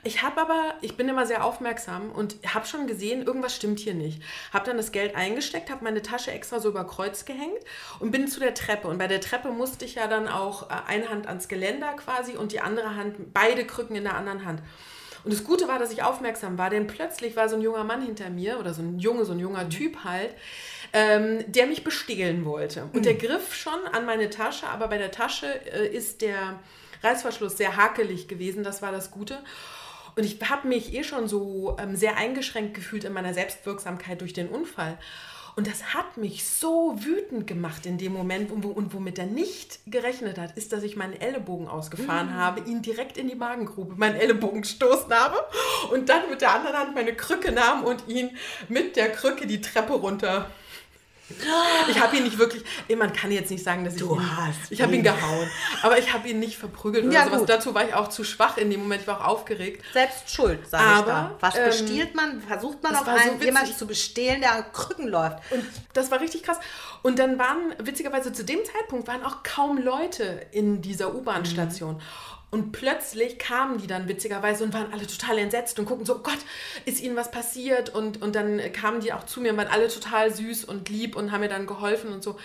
Ich habe aber, ich bin immer sehr aufmerksam und habe schon gesehen, irgendwas stimmt hier nicht. Habe dann das Geld eingesteckt, habe meine Tasche extra so über Kreuz gehängt und bin zu der Treppe. Und bei der Treppe musste ich ja dann auch äh, eine Hand ans Geländer quasi und die andere Hand, beide Krücken in der anderen Hand. Und das Gute war, dass ich aufmerksam war, denn plötzlich war so ein junger Mann hinter mir oder so ein Junge, so ein junger Typ halt, ähm, der mich bestehlen wollte. Und der griff schon an meine Tasche, aber bei der Tasche äh, ist der Reißverschluss sehr hakelig gewesen, das war das Gute. Und ich habe mich eh schon so ähm, sehr eingeschränkt gefühlt in meiner Selbstwirksamkeit durch den Unfall. Und das hat mich so wütend gemacht in dem Moment und, und womit er nicht gerechnet hat, ist, dass ich meinen Ellenbogen ausgefahren Mhm. habe, ihn direkt in die Magengrube, meinen Ellenbogen gestoßen habe und dann mit der anderen Hand meine Krücke nahm und ihn mit der Krücke die Treppe runter. Ich habe ihn nicht wirklich, eh, man kann jetzt nicht sagen, dass ich Du ihn, hast ich habe ihn gehauen, aber ich habe ihn nicht verprügelt oder Ja, sowas. gut. Dazu war ich auch zu schwach in dem Moment, ich war auch aufgeregt. Selbst schuld, sage ich Aber, da. Was ähm, bestiehlt man? Versucht man auf so einen, witzig. jemanden zu bestehlen, der an Krücken läuft? Und das war richtig krass. Und dann waren, witzigerweise zu dem Zeitpunkt, waren auch kaum Leute in dieser U-Bahn-Station. Und plötzlich kamen die dann witzigerweise und waren alle total entsetzt und gucken so, oh Gott, ist ihnen was passiert? Und, und dann kamen die auch zu mir und waren alle total süß und lieb und haben mir dann geholfen und so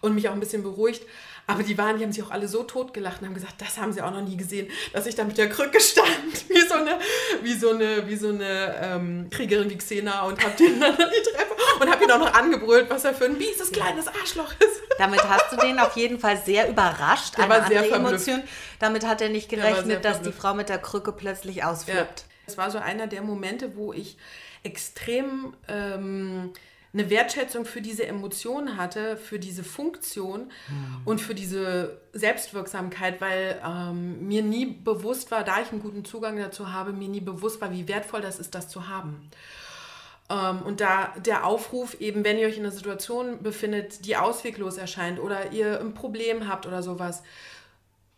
und mich auch ein bisschen beruhigt. Aber die waren, die haben sich auch alle so totgelacht und haben gesagt, das haben sie auch noch nie gesehen, dass ich da mit der Krücke stand, wie so eine, wie so eine, wie so eine ähm, Kriegerin wie Xena und hab den dann an die Treppe und hab ihn auch noch angebrüllt, was er für ein mieses kleines Arschloch ist. Damit hast du den auf jeden Fall sehr überrascht. Der Eine war sehr. Emotion. Damit hat er nicht gerechnet, dass die. Frau mit der Krücke plötzlich Ja. ausflippt. Es war so einer der Momente, wo ich extrem ähm, eine Wertschätzung für diese Emotionen hatte, für diese Funktion und für diese Selbstwirksamkeit, weil ähm, mir nie bewusst war, da ich einen guten Zugang dazu habe, mir nie bewusst war, wie wertvoll das ist, das zu haben. Ähm, und da der Aufruf eben, wenn ihr euch in einer Situation befindet, die ausweglos erscheint oder ihr ein Problem habt oder sowas,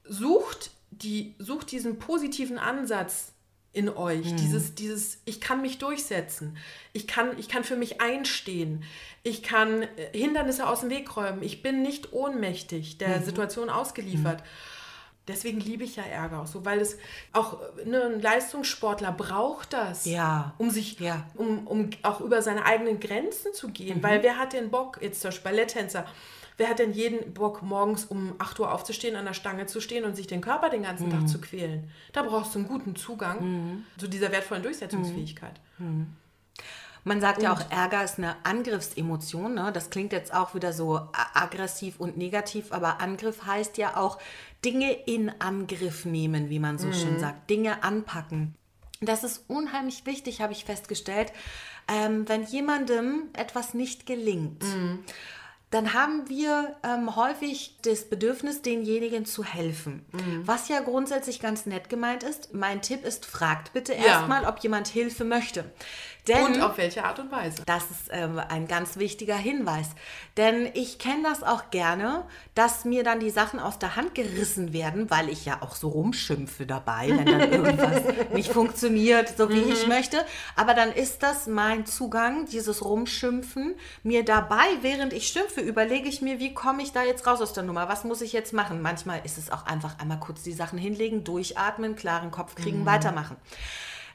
sucht, die, sucht diesen positiven Ansatz in euch. Dieses, dieses, ich kann mich durchsetzen. Ich kann, ich kann für mich einstehen. Ich kann äh, Hindernisse aus dem Weg räumen. Ich bin nicht ohnmächtig der Situation ausgeliefert. Deswegen liebe ich ja Ärger auch so, weil es auch äh, ne, ein Leistungssportler braucht das, Ja. um sich, Ja. um, um auch über seine eigenen Grenzen zu gehen. Weil wer hat den Bock, jetzt zum Beispiel Balletttänzer, wer hat denn jeden Bock, morgens um 8 Uhr aufzustehen, an der Stange zu stehen und sich den Körper den ganzen Tag zu quälen? Da brauchst du einen guten Zugang zu dieser wertvollen Durchsetzungsfähigkeit. Man sagt ja auch, Ärger ist eine Angriffsemotion. Ne? Das klingt jetzt auch wieder so aggressiv und negativ, aber Angriff heißt ja auch Dinge in Angriff nehmen, wie man so schön sagt, Dinge anpacken. Das ist unheimlich wichtig, habe ich festgestellt. Ähm, wenn jemandem etwas nicht gelingt, dann haben wir ähm, häufig das Bedürfnis, denjenigen zu helfen. Was ja grundsätzlich ganz nett gemeint ist. Mein Tipp ist, fragt bitte erstmal, ob jemand Hilfe möchte. Denn Und auf welche Art und Weise? das ist ähm, ein ganz wichtiger Hinweis. Denn ich kenne das auch gerne, dass mir dann die Sachen aus der Hand gerissen werden, weil ich ja auch so rumschimpfe dabei, wenn dann irgendwas nicht funktioniert, so wie ich möchte. Aber dann ist das mein Zugang, dieses Rumschimpfen. Mir dabei, während ich schimpfe, überlege ich mir, wie komme ich da jetzt raus aus der Nummer? Was muss ich jetzt machen? Manchmal ist es auch einfach einmal kurz die Sachen hinlegen, durchatmen, klaren Kopf kriegen, weitermachen.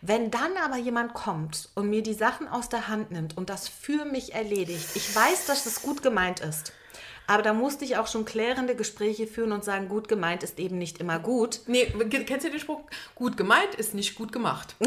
Wenn dann aber jemand kommt und mir die Sachen aus der Hand nimmt und das für mich erledigt, ich weiß, dass es gut gemeint ist. Aber da musste ich auch schon klärende Gespräche führen und sagen, gut gemeint ist eben nicht immer gut. Nee, kennst du den Spruch? Gut gemeint ist nicht gut gemacht.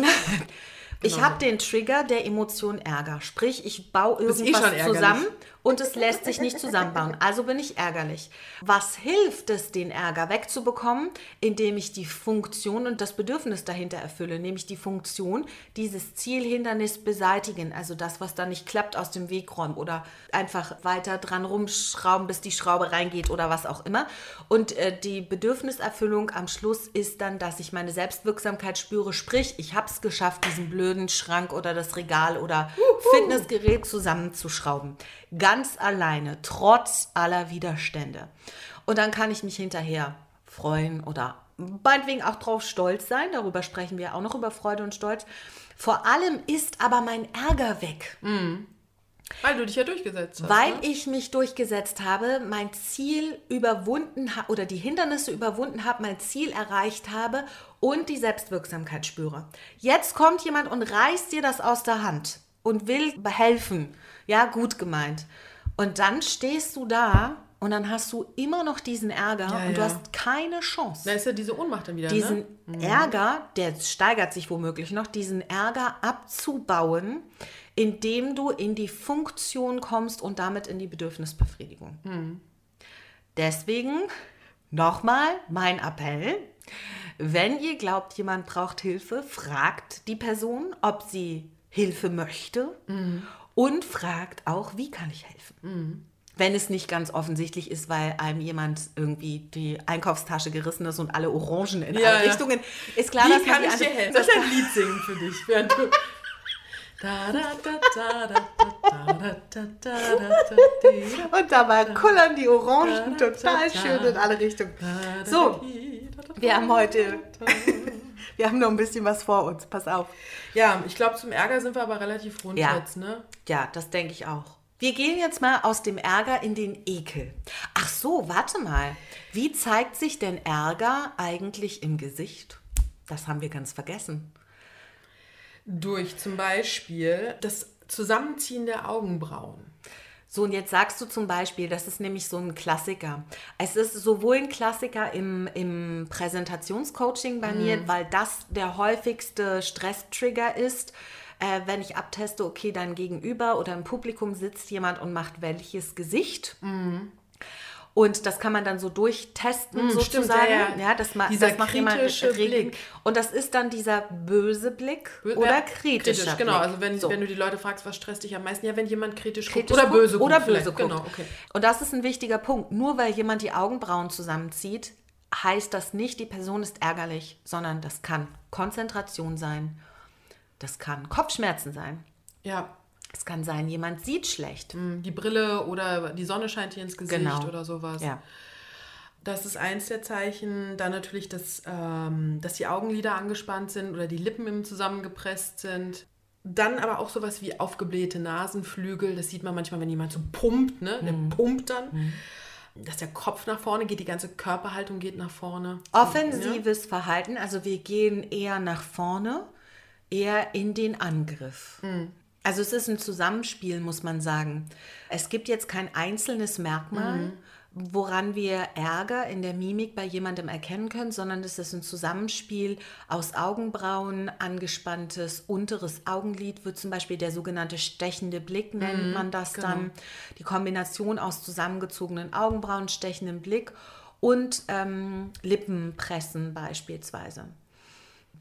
Ich habe den Trigger der Emotion Ärger. Sprich, ich baue eh irgendwas schon ärgerlich. zusammen und es lässt sich nicht zusammenbauen. Also bin ich ärgerlich. Was hilft es, den Ärger wegzubekommen? Indem ich die Funktion und das Bedürfnis dahinter erfülle, nämlich die Funktion, dieses Zielhindernis beseitigen. Also das, was da nicht klappt, aus dem Weg räumen oder einfach weiter dran rumschrauben, bis die Schraube reingeht oder was auch immer. Und äh, die Bedürfniserfüllung am Schluss ist dann, dass ich meine Selbstwirksamkeit spüre. Sprich, ich habe es geschafft, diesen blöden Schrank oder das Regal oder Fitnessgerät zusammenzuschrauben. Ganz alleine, trotz aller Widerstände. Und dann kann ich mich hinterher freuen oder meinetwegen auch drauf stolz sein. Darüber sprechen wir auch noch über Freude und Stolz. Vor allem ist aber mein Ärger weg. Weil du dich ja durchgesetzt hast. Weil ne? ich mich durchgesetzt habe, mein Ziel überwunden habe oder die Hindernisse überwunden habe, mein Ziel erreicht habe und die Selbstwirksamkeit spüre. Jetzt kommt jemand und reißt dir das aus der Hand und will helfen. Ja, gut gemeint. Und dann stehst du da und dann hast du immer noch diesen Ärger Ja, und du ja. hast keine Chance Da ist ja diese Ohnmacht dann wieder, diesen ne? Ärger, der steigert sich womöglich noch, diesen Ärger abzubauen, indem du in die Funktion kommst und damit in die Bedürfnisbefriedigung. Hm. Deswegen nochmal mein Appell. Wenn ihr glaubt, jemand braucht Hilfe, fragt die Person, ob sie Hilfe möchte mhm. und fragt auch, wie kann ich helfen? Mhm. Wenn es nicht ganz offensichtlich ist, weil einem jemand irgendwie die Einkaufstasche gerissen ist und alle Orangen in ja, alle ja. Richtungen, ist klar, wie dass kann ich dir helfen? Soll ich ein Lied singen für dich? Und dabei kullern die Orangen total schön in alle Richtungen. So, wir haben heute wir haben noch ein bisschen was vor uns. Pass auf. Ja, ich glaube, zum Ärger sind wir aber relativ rund Ja. jetzt, ne? Ja, das denke ich auch. Wir gehen jetzt mal aus dem Ärger in den Ekel. Ach so, warte mal. Wie zeigt sich denn Ärger eigentlich im Gesicht? Das haben wir ganz vergessen. Durch zum Beispiel das Zusammenziehen der Augenbrauen. So, und jetzt sagst du zum Beispiel, das ist nämlich so ein Klassiker. Es ist sowohl ein Klassiker im, im Präsentationscoaching bei mir, weil das der häufigste Stresstrigger ist. Äh, wenn ich abteste, okay, dein Gegenüber oder im Publikum sitzt jemand und macht welches Gesicht. Und das kann man dann so durchtesten, stimmt, sozusagen. ja, ja. das, ma Dieser das macht jemand kritische Blick. Und das ist dann dieser böse Blick oder Ja, kritischer kritisch, genau. Blick. Also wenn, So. wenn du die Leute fragst, was stresst dich am meisten? Ja, wenn jemand kritisch, kritisch guckt oder böse guckt. oder böse guckt. Genau, okay. Und das ist ein wichtiger Punkt. Nur weil jemand die Augenbrauen zusammenzieht, heißt das nicht, die Person ist ärgerlich, sondern das kann Konzentration sein, das kann Kopfschmerzen sein, Ja, es kann sein, jemand sieht schlecht. die Brille oder die Sonne scheint dir ins Gesicht Genau. oder sowas. Ja. Das ist eins der Zeichen. Dann natürlich, dass, ähm, dass die Augenlider angespannt sind oder die Lippen im zusammengepresst sind. Dann aber auch sowas wie aufgeblähte Nasenflügel. Das sieht man manchmal, wenn jemand so pumpt, ne? Der pumpt dann. Dass der Kopf nach vorne geht, die ganze Körperhaltung geht nach vorne. Offensives Verhalten, also wir gehen eher nach vorne, eher in den Angriff. Also es ist ein Zusammenspiel, muss man sagen. Es gibt jetzt kein einzelnes Merkmal, woran wir Ärger in der Mimik bei jemandem erkennen können, sondern es ist ein Zusammenspiel aus Augenbrauen, angespanntes unteres Augenlid, wird zum Beispiel der sogenannte stechende Blick, nennt man das dann. Die Kombination aus zusammengezogenen Augenbrauen, stechendem Blick und ähm, Lippenpressen beispielsweise.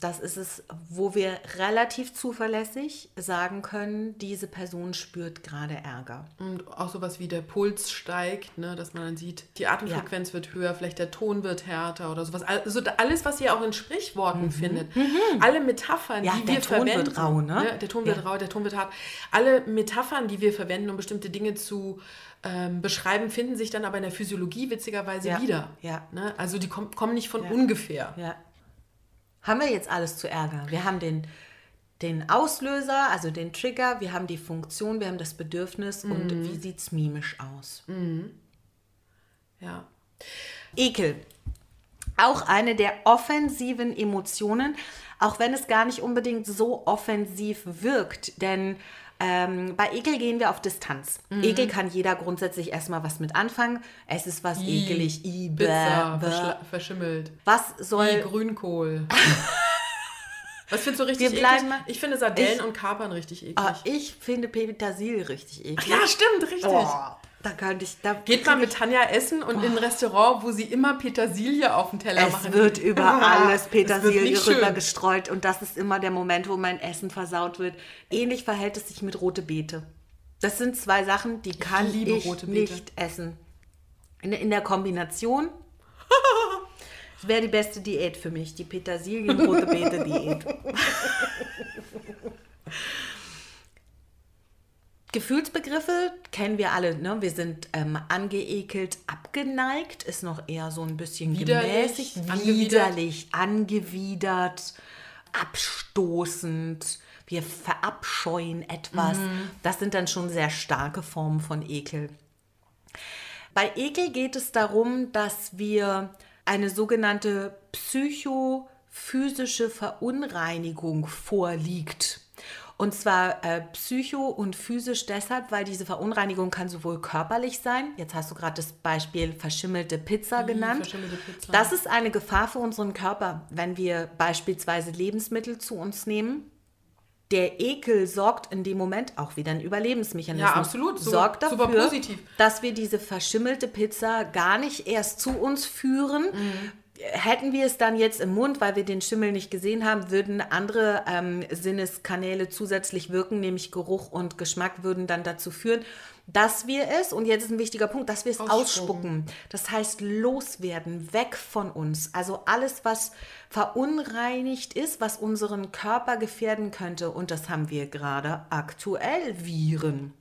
Das ist es, wo wir relativ zuverlässig sagen können, diese Person spürt gerade Ärger. Und auch sowas wie der Puls steigt, ne, dass man dann sieht, die Atemfrequenz wird höher, vielleicht der Ton wird härter oder sowas. Also alles, was ihr auch in Sprichworten findet. Alle Metaphern, Mhm. Ja, die der wir Ton wird verwenden. rau, ne? Der Ton wird Ja. rau, der Ton wird hart. Alle Metaphern, die wir verwenden, um bestimmte Dinge zu ähm, beschreiben, finden sich dann aber in der Physiologie witzigerweise Ja. wieder. Ja. Ne? Also die kommen, kommen nicht von ungefähr. Ja. Haben wir jetzt alles zu Ärger? Wir haben den, den Auslöser, also den Trigger, wir haben die Funktion, wir haben das Bedürfnis und wie sieht es mimisch aus? Ja. Ekel. Auch eine der offensiven Emotionen, auch wenn es gar nicht unbedingt so offensiv wirkt. Denn ähm, bei Ekel gehen wir auf Distanz. Ekel kann jeder grundsätzlich erstmal was mit anfangen. Es ist was I, ekelig. I, bäh, Pizza, bäh. verschimmelt. Was I, soll. Grünkohl. Was findest du richtig Wir bleiben eklig? Ich finde Sardellen Ich- und Kapern richtig eklig. Ah, ich finde Petersil richtig eklig. ja, stimmt, richtig. Oh, da könnte ich. Da Geht mal mit Tanja essen und in ein Restaurant, wo sie immer Petersilie auf dem Teller Es machen. wird über Ah, alles es Petersilie nicht schön. rüber gestreut und das ist immer der Moment, wo mein Essen versaut wird. Ähnlich verhält es sich mit rote Beete. Das sind zwei Sachen, die kann ich, liebe rote Beete. nicht essen. In, in der Kombination das wäre die beste Diät für mich, die Petersilien-rote Beete-Diät. Gefühlsbegriffe kennen wir alle. Ne? Wir sind ähm, angeekelt, abgeneigt, ist noch eher so ein bisschen Widerlich, gemäßigt, angewidert. widerlich, angewidert, abstoßend. Wir verabscheuen etwas. Das sind dann schon sehr starke Formen von Ekel. Bei Ekel geht es darum, dass wir eine sogenannte psychophysische Verunreinigung vorliegt. Und zwar äh, psycho und physisch deshalb, weil diese Verunreinigung kann sowohl körperlich sein, jetzt hast du gerade das Beispiel verschimmelte Pizza genannt. verschimmelte Pizza. Das ist eine Gefahr für unseren Körper, wenn wir beispielsweise Lebensmittel zu uns nehmen. Der Ekel sorgt in dem Moment auch wieder ein Überlebensmechanismus. Ja, absolut. So- sorgt dafür, dass wir diese verschimmelte Pizza gar nicht erst zu uns führen. Hätten wir es dann jetzt im Mund, weil wir den Schimmel nicht gesehen haben, würden andere ähm, Sinneskanäle zusätzlich wirken, nämlich Geruch und Geschmack würden dann dazu führen, dass wir es, und jetzt ist ein wichtiger Punkt, dass wir es Ausspucken. ausspucken. Das heißt, loswerden, weg von uns. Also alles, was verunreinigt ist, was unseren Körper gefährden könnte. Und das haben wir gerade aktuell, Viren.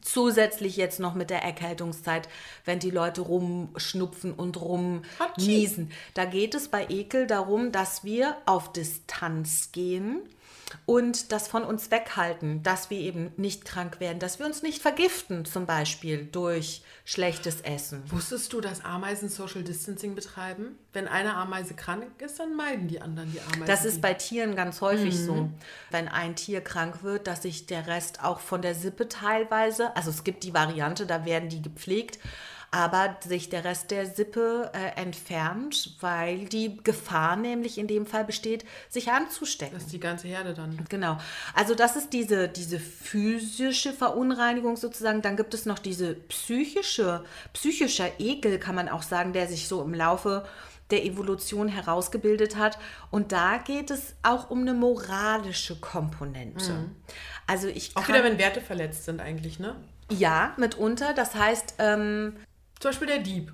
Zusätzlich jetzt noch mit der Erkältungszeit, wenn die Leute rumschnupfen und rumniesen. Da geht es bei Ekel darum, dass wir auf Distanz gehen und das von uns weghalten, dass wir eben nicht krank werden, dass wir uns nicht vergiften, zum Beispiel durch schlechtes Essen. Wusstest du, dass Ameisen Social Distancing betreiben? Wenn eine Ameise krank ist, dann meiden die anderen die Ameisen. Das ist bei Tieren ganz häufig so. Wenn ein Tier krank wird, dass sich der Rest auch von der Sippe teilweise, also es gibt die Variante, da werden die gepflegt, aber sich der Rest der Sippe äh, entfernt, weil die Gefahr nämlich in dem Fall besteht, sich anzustecken. Das ist die ganze Herde dann. Genau. Also das ist diese, diese physische Verunreinigung sozusagen. Dann gibt es noch diese psychische, psychischer Ekel, kann man auch sagen, der sich so im Laufe der Evolution herausgebildet hat. Und da geht es auch um eine moralische Komponente. Also ich Auch kann, wieder, wenn Werte verletzt sind eigentlich, ne? ja, mitunter. Das heißt, ähm, Zum Beispiel der Dieb.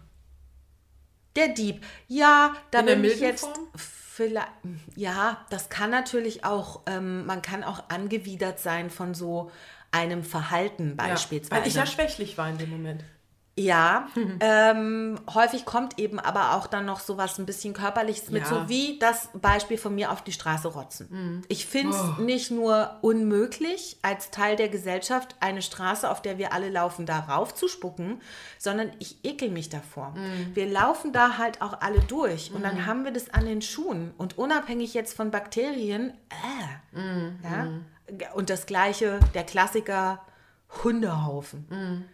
Der Dieb. Ja, da In bin ich jetzt. Form? Vielleicht, ja, das kann natürlich auch, ähm, man kann auch angewidert sein von so einem Verhalten Ja, beispielsweise. weil ich ja schwächlich war in dem Moment. Ja, ähm, häufig kommt eben aber auch dann noch sowas ein bisschen körperliches mit, Ja. so wie das Beispiel von mir auf die Straße rotzen. Ich finde es Oh. nicht nur unmöglich, als Teil der Gesellschaft eine Straße, auf der wir alle laufen, da raufzuspucken, sondern ich ekel mich davor. Wir laufen da halt auch alle durch und dann haben wir das an den Schuhen und unabhängig jetzt von Bakterien, äh, ja, und das gleiche, der Klassiker, Hundehaufen.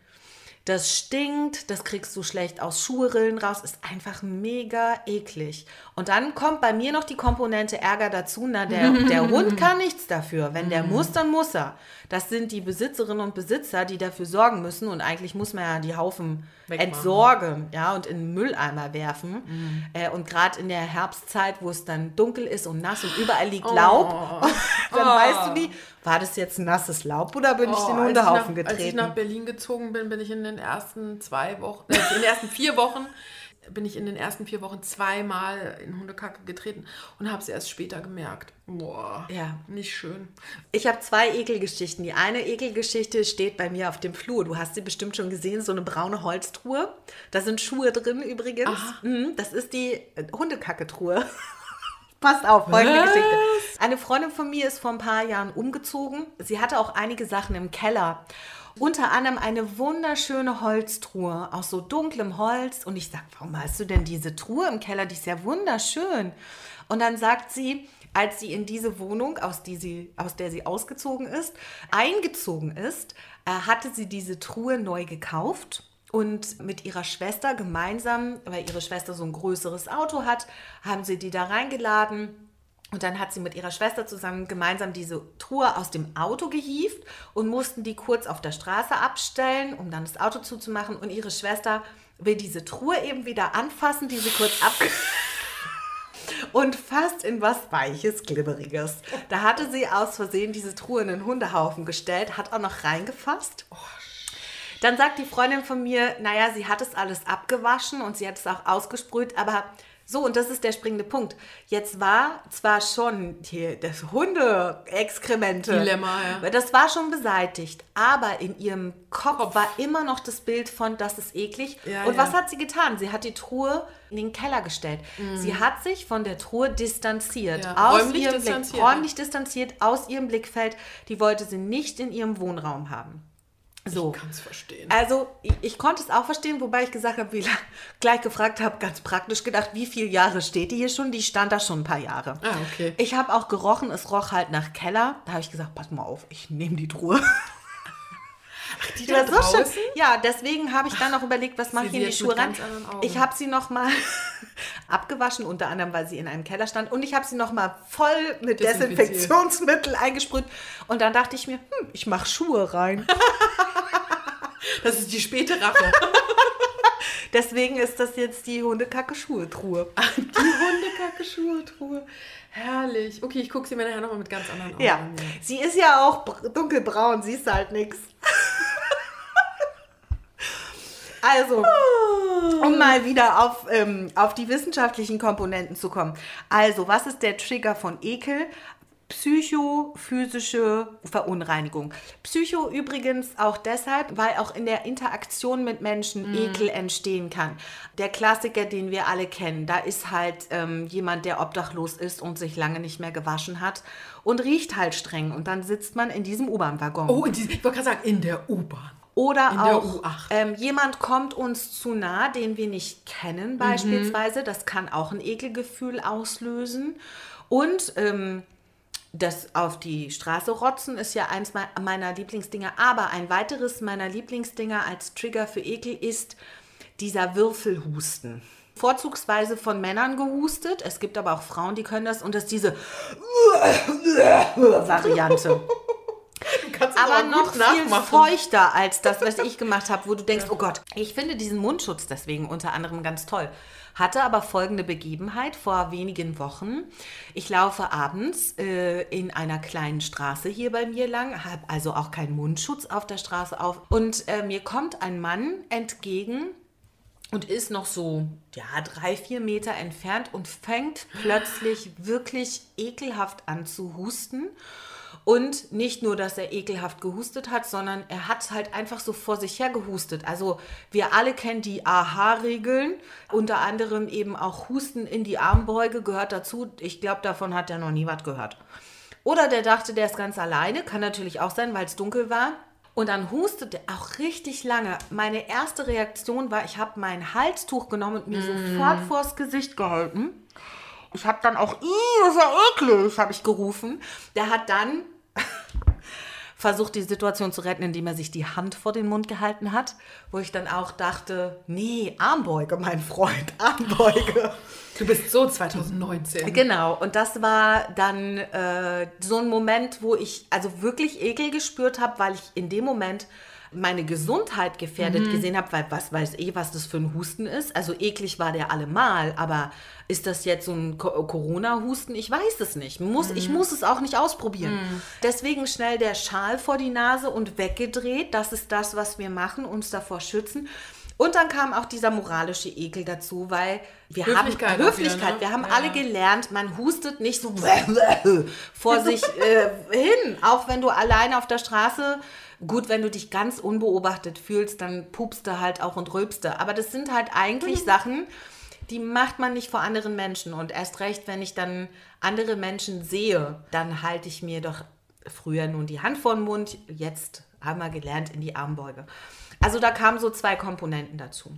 Das stinkt, das kriegst du schlecht aus Schuhrillen raus, ist einfach mega eklig. Und dann kommt bei mir noch die Komponente Ärger dazu. Na, der, der Hund kann nichts dafür. Wenn der muss, dann muss er. Das sind die Besitzerinnen und Besitzer, die dafür sorgen müssen. Und eigentlich muss man ja die Haufen Wegmachen. entsorgen ja, und in den Mülleimer werfen. Äh, und gerade in der Herbstzeit, wo es dann dunkel ist und nass und überall liegt Laub, dann weißt du nie, war das jetzt nasses Laub oder bin ich Oh, den als Hundehaufen ich nach, Als ich getreten? nach Berlin gezogen bin, bin ich in den ersten zwei Wochen, äh, in den ersten vier Wochen, bin ich in den ersten vier Wochen zweimal in Hundekacke getreten und habe es erst später gemerkt. Boah, Ja. nicht schön. Ich habe zwei Ekelgeschichten. Die eine Ekelgeschichte steht bei mir auf dem Flur. Du hast sie bestimmt schon gesehen, so eine braune Holztruhe. Da sind Schuhe drin übrigens. Mhm, Das ist die Hundekacke-Truhe. Passt auf, folgende Was? Geschichte. Eine Freundin von mir ist vor ein paar Jahren umgezogen. Sie hatte auch einige Sachen im Keller. Unter anderem eine wunderschöne Holztruhe aus so dunklem Holz. Und ich sage, warum hast du denn diese Truhe im Keller? Die ist ja wunderschön. Und dann sagt sie, als sie in diese Wohnung, aus, die sie, aus der sie ausgezogen ist, eingezogen ist, äh, hatte sie diese Truhe neu gekauft und mit ihrer Schwester gemeinsam, weil ihre Schwester so ein größeres Auto hat, haben sie die da reingeladen. Und dann hat sie mit ihrer Schwester zusammen gemeinsam diese Truhe aus dem Auto gehievt und mussten die kurz auf der Straße abstellen, um dann das Auto zuzumachen. Und ihre Schwester will diese Truhe eben wieder anfassen, die sie kurz ab und fast in was Weiches, Glibberiges. Da hatte sie aus Versehen diese Truhe in den Hundehaufen gestellt, hat auch noch reingefasst. Dann sagt die Freundin von mir, naja, sie hat es alles abgewaschen und sie hat es auch ausgesprüht, aber so, und das ist der springende Punkt. Jetzt war zwar schon hier das Hunde-Exkremente. Dilemma, ja. Das war schon beseitigt, aber in ihrem Kopf, Kopf. war immer noch das Bild von, das ist eklig. Ja, und ja. was hat sie getan? Sie hat die Truhe in den Keller gestellt. Sie hat sich von der Truhe distanziert. Mhm. Ja, aus räumlich ihrem distanziert, Blick, räumlich distanziert aus ihrem Blickfeld. Die wollte sie nicht in ihrem Wohnraum haben. So. Ich kann es verstehen. Also, ich, ich konnte es auch verstehen, wobei ich gesagt habe, wie lang, gleich gefragt habe, ganz praktisch gedacht, wie viele Jahre steht die hier schon? Die stand da schon ein paar Jahre. Ah, okay. Ich habe auch gerochen, es roch halt nach Keller. Da habe ich gesagt, pass mal auf, ich nehme die Truhe. Die Die da so schön. Ja, deswegen habe ich dann noch überlegt, was mache ich in die Schuhe rein. Ich habe sie noch mal abgewaschen, unter anderem, weil sie in einem Keller stand. Und ich habe sie noch mal voll mit. Desinfektionsmittel eingesprüht. Und dann dachte ich mir, hm, ich mache Schuhe rein. Das ist die späte Rache. Deswegen ist das jetzt die Hundekacke-Schuhe-Truhe. Die Hundekacke-Schuhe-Truhe. Herrlich. Okay, ich gucke sie mir nachher nochmal mit ganz anderen Augen Ja, an. sie ist ja auch br- dunkelbraun, siehst halt nix. Also, um mal wieder auf, ähm, auf die wissenschaftlichen Komponenten zu kommen. Also, was ist der Trigger von Ekel? Psychophysische Verunreinigung. Psycho übrigens auch deshalb, weil auch in der Interaktion mit Menschen Ekel entstehen kann. Der Klassiker, den wir alle kennen, da ist halt ähm, jemand, der obdachlos ist und sich lange nicht mehr gewaschen hat und riecht halt streng. Und dann sitzt man in diesem U-Bahn-Waggon. Oh, in die, ich wollte gerade sagen, in der U-Bahn. Oder In auch U8. ähm, jemand kommt uns zu nah, den wir nicht kennen beispielsweise. Das kann auch ein Ekelgefühl auslösen. Und ähm, das auf die Straße rotzen ist ja eins me- meiner Lieblingsdinger. Aber ein weiteres meiner Lieblingsdinger als Trigger für Ekel ist dieser Würfelhusten. Vorzugsweise von Männern gehustet. Es gibt aber auch Frauen, die können das. Und das ist diese Variante aber noch viel feuchter als das, was ich gemacht habe, wo du denkst, oh Gott, ich finde diesen Mundschutz deswegen unter anderem ganz toll. Hatte aber folgende Begebenheit vor wenigen Wochen. Ich laufe abends äh, in einer kleinen Straße hier bei mir lang, habe also auch keinen Mundschutz auf der Straße auf. Und äh, mir kommt ein Mann entgegen und ist noch so, ja, drei, vier Meter entfernt und fängt plötzlich wirklich ekelhaft an zu husten. Und nicht nur, dass er ekelhaft gehustet hat, sondern er hat halt einfach so vor sich her gehustet. Also wir alle kennen die AHA-Regeln, unter anderem eben auch Husten in die Armbeuge gehört dazu. Ich glaube, davon hat er noch nie was gehört. Oder der dachte, der ist ganz alleine, kann natürlich auch sein, weil es dunkel war. Und dann hustet er auch richtig lange. Meine erste Reaktion war, ich habe mein Halstuch genommen und mir sofort vors Gesicht gehalten. Ich habe dann auch, "Ih, das ist ja eklig, habe ich gerufen. Der hat dann versucht, die Situation zu retten, indem er sich die Hand vor den Mund gehalten hat, wo ich dann auch dachte, nee, Armbeuge, mein Freund, Armbeuge. Du bist so 2019. Genau, und das war dann äh, so ein Moment, wo ich also wirklich Ekel gespürt habe, weil ich in dem Moment meine Gesundheit gefährdet gesehen habe, weil was weiß ich, was das für ein Husten ist. Also eklig war der allemal, aber ist das jetzt so ein Co- Corona-Husten? Ich weiß es nicht. Muss, Ich muss es auch nicht ausprobieren. Deswegen schnell der Schal vor die Nase und weggedreht. Das ist das, was wir machen, uns davor schützen. Und dann kam auch dieser moralische Ekel dazu, weil wir Höflichkeit haben Höflichkeit. wieder, ne? Wir haben Ja, alle gelernt, man hustet nicht so vor sich äh, hin. Auch wenn du alleine auf der Straße, gut, wenn du dich ganz unbeobachtet fühlst, dann pupst du halt auch und rülpst du. Aber das sind halt eigentlich Mhm. Sachen, die macht man nicht vor anderen Menschen. Und erst recht, wenn ich dann andere Menschen sehe, dann halte ich mir doch früher nun die Hand vor den Mund, jetzt haben wir gelernt in die Armbeuge. Also da kamen so zwei Komponenten dazu.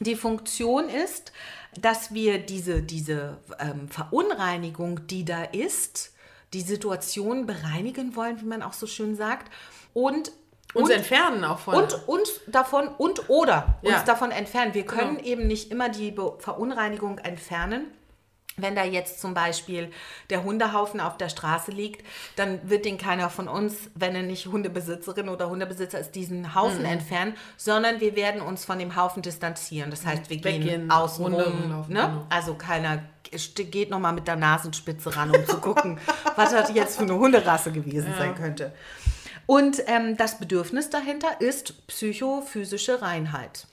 Die Funktion ist, dass wir diese, diese ähm, Verunreinigung, die da ist, die Situation bereinigen wollen, wie man auch so schön sagt. Und, Uns und, entfernen auch von. und uns davon und oder Ja. uns davon entfernen. Wir können Genau. eben nicht immer die Be Verunreinigung entfernen. Wenn da jetzt zum Beispiel der Hundehaufen auf der Straße liegt, dann wird den keiner von uns, wenn er nicht Hundebesitzerin oder Hundebesitzer ist, diesen Haufen Mhm. entfernen, sondern wir werden uns von dem Haufen distanzieren. Das heißt, wir gehen Weggehen, außen Runde rum. Ne? genau. Also keiner geht nochmal mit der Nasenspitze ran, um zu gucken, was das jetzt für eine Hunderasse gewesen sein könnte. Und ähm, das Bedürfnis dahinter ist psychophysische Reinheit.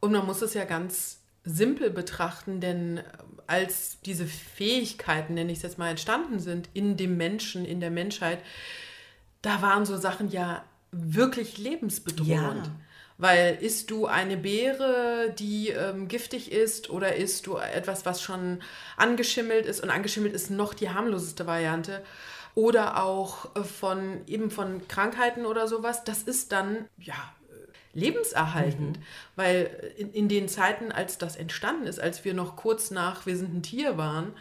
Und man muss es ja ganz simpel betrachten, denn äh, als diese Fähigkeiten, nenne ich es jetzt mal, entstanden sind in dem Menschen, in der Menschheit, da waren so Sachen ja wirklich lebensbedrohend. Ja. Weil isst du eine Beere, die ähm, giftig ist, oder isst du etwas, was schon angeschimmelt ist? Und angeschimmelt ist noch die harmloseste Variante. Oder auch äh, von eben von Krankheiten oder sowas. Das ist dann ja äh, lebenserhaltend. Weil in, in den Zeiten, als das entstanden ist, als wir noch kurz nach wir sind ein Tier waren,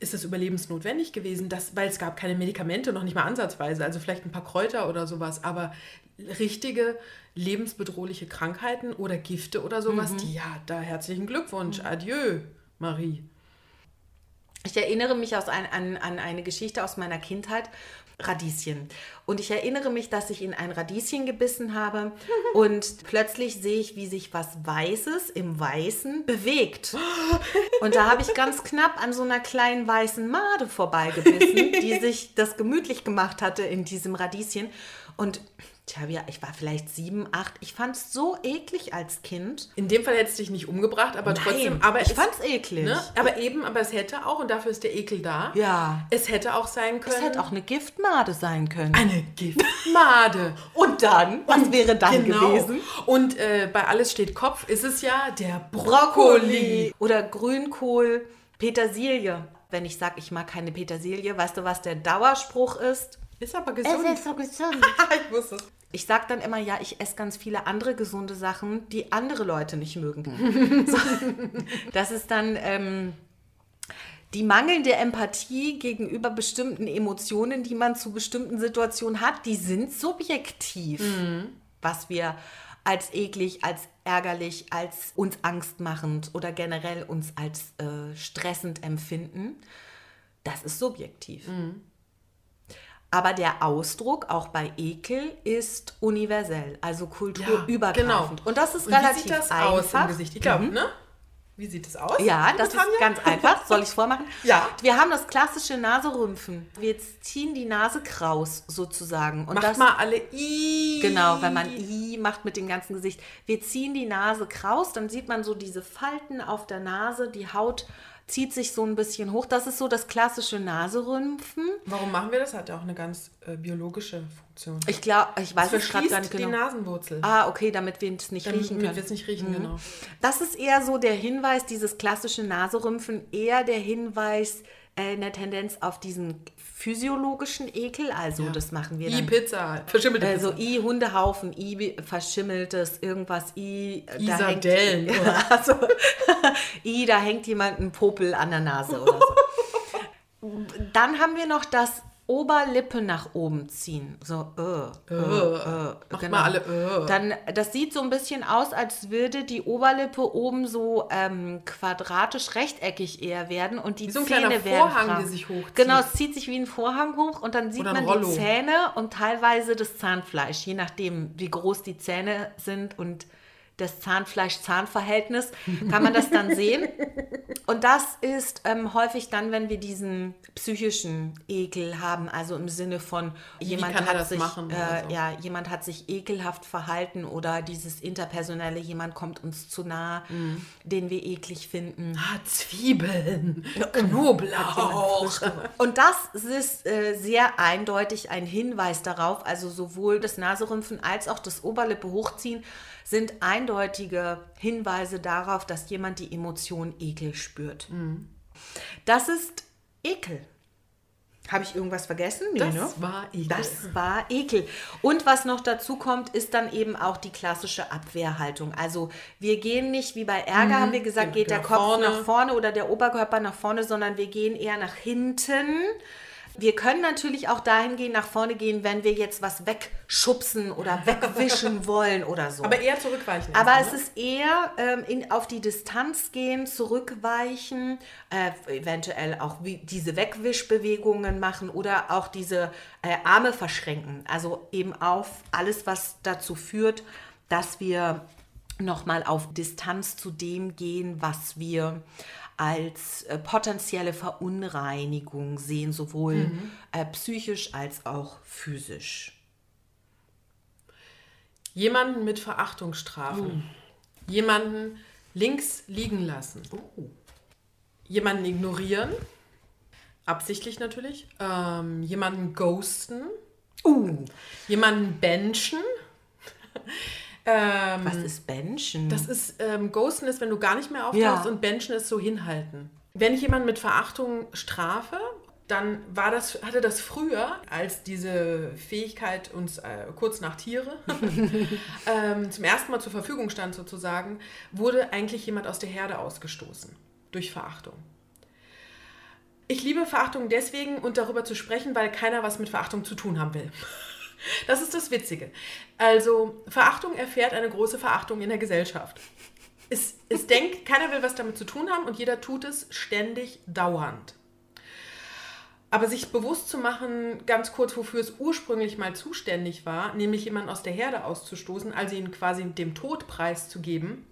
ist es überlebensnotwendig gewesen, dass, weil es gab keine Medikamente, noch nicht mal ansatzweise, also vielleicht ein paar Kräuter oder sowas, aber richtige lebensbedrohliche Krankheiten oder Gifte oder sowas, die ja, da herzlichen Glückwunsch, adieu, Marie. Ich erinnere mich aus ein, an, an eine Geschichte aus meiner Kindheit. Radieschen. Und ich erinnere mich, dass ich in ein Radieschen gebissen habe und plötzlich sehe ich, wie sich was Weißes im Weißen bewegt. Und da habe ich ganz knapp an so einer kleinen weißen Made vorbeigebissen, die sich das gemütlich gemacht hatte in diesem Radieschen. Und Tja, ja, ich war vielleicht sieben, acht. Ich fand es so eklig als Kind. In dem Fall hättest du dich nicht umgebracht, aber Nein, trotzdem. Aber ich es- fand's eklig. Ne? Aber eben, aber es hätte auch, und dafür ist der Ekel da. Ja. Es hätte auch sein können. Es hätte auch eine Giftmade sein können. eine Giftmade. Und dann? Was wäre dann Genau. gewesen? Und äh, bei Alles steht Kopf ist es ja der Brokkoli. Brokkoli. Oder Grünkohl, Petersilie. Wenn ich sage, ich mag keine Petersilie, weißt du, was der Dauerspruch ist? Ist aber gesund. so gesund. ich wusste es. Ich sage dann immer, ja, ich esse ganz viele andere gesunde Sachen, die andere Leute nicht mögen. so, das ist dann ähm, die mangelnde Empathie gegenüber bestimmten Emotionen, die man zu bestimmten Situationen hat, die sind subjektiv. Was wir als eklig, als ärgerlich, als uns angstmachend oder generell uns als äh, stressend empfinden, das ist subjektiv. Aber der Ausdruck, auch bei Ekel, ist universell, also kulturübergreifend. Und das ist Und relativ Wie sieht das einfach. aus im Gesicht? Ich glaube, ne? Wie sieht es aus? Ja, das ist Tanja? ganz einfach. Soll ich es vormachen? Ja. Wir haben das klassische Naserümpfen. Wir ziehen die Nase kraus sozusagen. Und Macht das, mal alle I. Genau, wenn man I macht mit dem ganzen Gesicht. Wir ziehen die Nase kraus, dann sieht man so diese Falten auf der Nase, die Haut zieht sich so ein bisschen hoch. Das ist so das klassische Naserümpfen. Warum machen wir das? Hat ja auch eine ganz äh, biologische Funktion. Ich glaube, ich weiß es gerade gar nicht die genau. Nasenwurzel. Ah, okay, damit wir es nicht riechen Damit können. wir es nicht riechen, genau. Das ist eher so der Hinweis, dieses klassische Naserümpfen, eher der Hinweis in der Tendenz auf diesen physiologischen Ekel. Also das machen wir I dann. Pizza. Verschimmelte Also Pizza. I Hundehaufen, I verschimmeltes, irgendwas, I I da hängt, also, I da hängt jemand ein Popel an der Nase oder so. Dann haben wir noch das Oberlippe nach oben ziehen. So, äh, äh, äh, Macht mal alle, äh. Dann, das sieht so ein bisschen aus, als würde die Oberlippe oben so ähm, quadratisch rechteckig eher werden und die Wie so ein Zähne kleiner werden Vorhang, der sich hochzieht. Genau, es zieht sich wie ein Vorhang hoch und dann sieht man Rollo. die Zähne und teilweise das Zahnfleisch, je nachdem, wie groß die Zähne sind und das Zahnfleisch-Zahn-Verhältnis, kann man das dann sehen. Und das ist ähm, häufig dann, wenn wir diesen psychischen Ekel haben, also im Sinne von jemand kann hat das sich, machen äh, so? ja, jemand hat sich ekelhaft verhalten oder dieses interpersonelle, jemand kommt uns zu nah, Mhm. den wir eklig finden. Ah, Zwiebeln. Knoblauch. Und das ist äh, sehr eindeutig ein Hinweis darauf, also sowohl das Naserümpfen als auch das Oberlippe hochziehen sind eindeutige Hinweise darauf, dass jemand die Emotion Ekel spürt. Das ist Ekel. Habe ich irgendwas vergessen? Nee, Das ne? war Ekel. Das war Ekel. Und was noch dazu kommt, ist dann eben auch die klassische Abwehrhaltung. Also wir gehen nicht wie bei Ärger, haben wir gesagt, Genau, geht der Kopf vorne. nach vorne oder der Oberkörper nach vorne, sondern wir gehen eher nach hinten. Wir können natürlich auch dahin gehen, nach vorne gehen, wenn wir jetzt was wegschubsen oder wegwischen wollen oder so. Aber eher zurückweichen. Aber es ne? ist eher ähm, in, auf die Distanz gehen, zurückweichen, äh, eventuell auch diese Wegwischbewegungen machen oder auch diese äh, Arme verschränken. Also eben auf alles, was dazu führt, dass wir nochmal auf Distanz zu dem gehen, was wir als äh, potenzielle Verunreinigung sehen, sowohl äh, psychisch als auch physisch. Jemanden mit Verachtung strafen. Jemanden links liegen lassen. Jemanden ignorieren. Absichtlich natürlich. Ähm, jemanden ghosten. Uh, Jemanden benchen. ähm, was ist Benchen? Das ist, ähm, Ghosten ist, wenn du gar nicht mehr auftauchst Ja. und Benchen ist so hinhalten. Wenn ich jemanden mit Verachtung strafe, dann war das, hatte das früher, als diese Fähigkeit uns äh, kurz nach Tiere ähm, zum ersten Mal zur Verfügung stand sozusagen, wurde eigentlich jemand aus der Herde ausgestoßen durch Verachtung. Ich liebe Verachtung deswegen und darüber zu sprechen, weil keiner was mit Verachtung zu tun haben will. Das ist das Witzige. Also, Verachtung erfährt eine große Verachtung in der Gesellschaft. Es, es denkt, keiner will was damit zu tun haben und jeder tut es ständig dauernd. Aber sich bewusst zu machen, ganz kurz, wofür es ursprünglich mal zuständig war, nämlich jemanden aus der Herde auszustoßen, also ihn quasi dem Tod preiszugeben.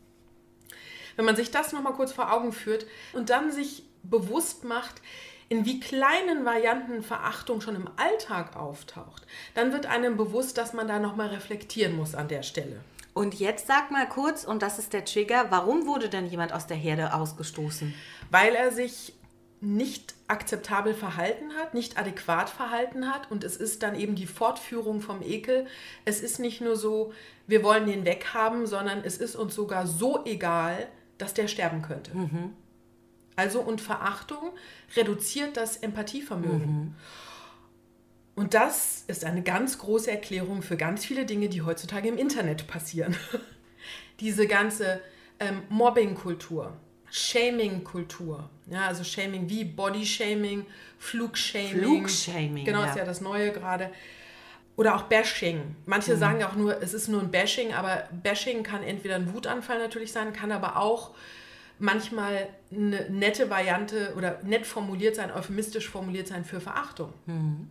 Wenn man sich das nochmal kurz vor Augen führt und dann sich bewusst macht, in wie kleinen Varianten Verachtung schon im Alltag auftaucht, dann wird einem bewusst, dass man da nochmal reflektieren muss an der Stelle. Und jetzt sag mal kurz, und das ist der Trigger, warum wurde denn jemand aus der Herde ausgestoßen? Weil er sich nicht akzeptabel verhalten hat, nicht adäquat verhalten hat und es ist dann eben die Fortführung vom Ekel. Es ist nicht nur so, wir wollen den weghaben, sondern es ist uns sogar so egal, dass der sterben könnte. Mhm. Also und Verachtung reduziert das Empathievermögen. Mhm. Und das ist eine ganz große Erklärung für ganz viele Dinge, die heutzutage im Internet passieren. Diese ganze ähm, Mobbing-Kultur, Shaming-Kultur, ja, also Shaming wie Body-Shaming, Flugshaming. Flugshaming. Genau, ja. ist ja das Neue gerade. Oder auch Bashing. Manche mhm. sagen auch nur, es ist nur ein Bashing, aber Bashing kann entweder ein Wutanfall natürlich sein, kann aber auch manchmal eine nette Variante oder nett formuliert sein, euphemistisch formuliert sein für Verachtung. Mhm.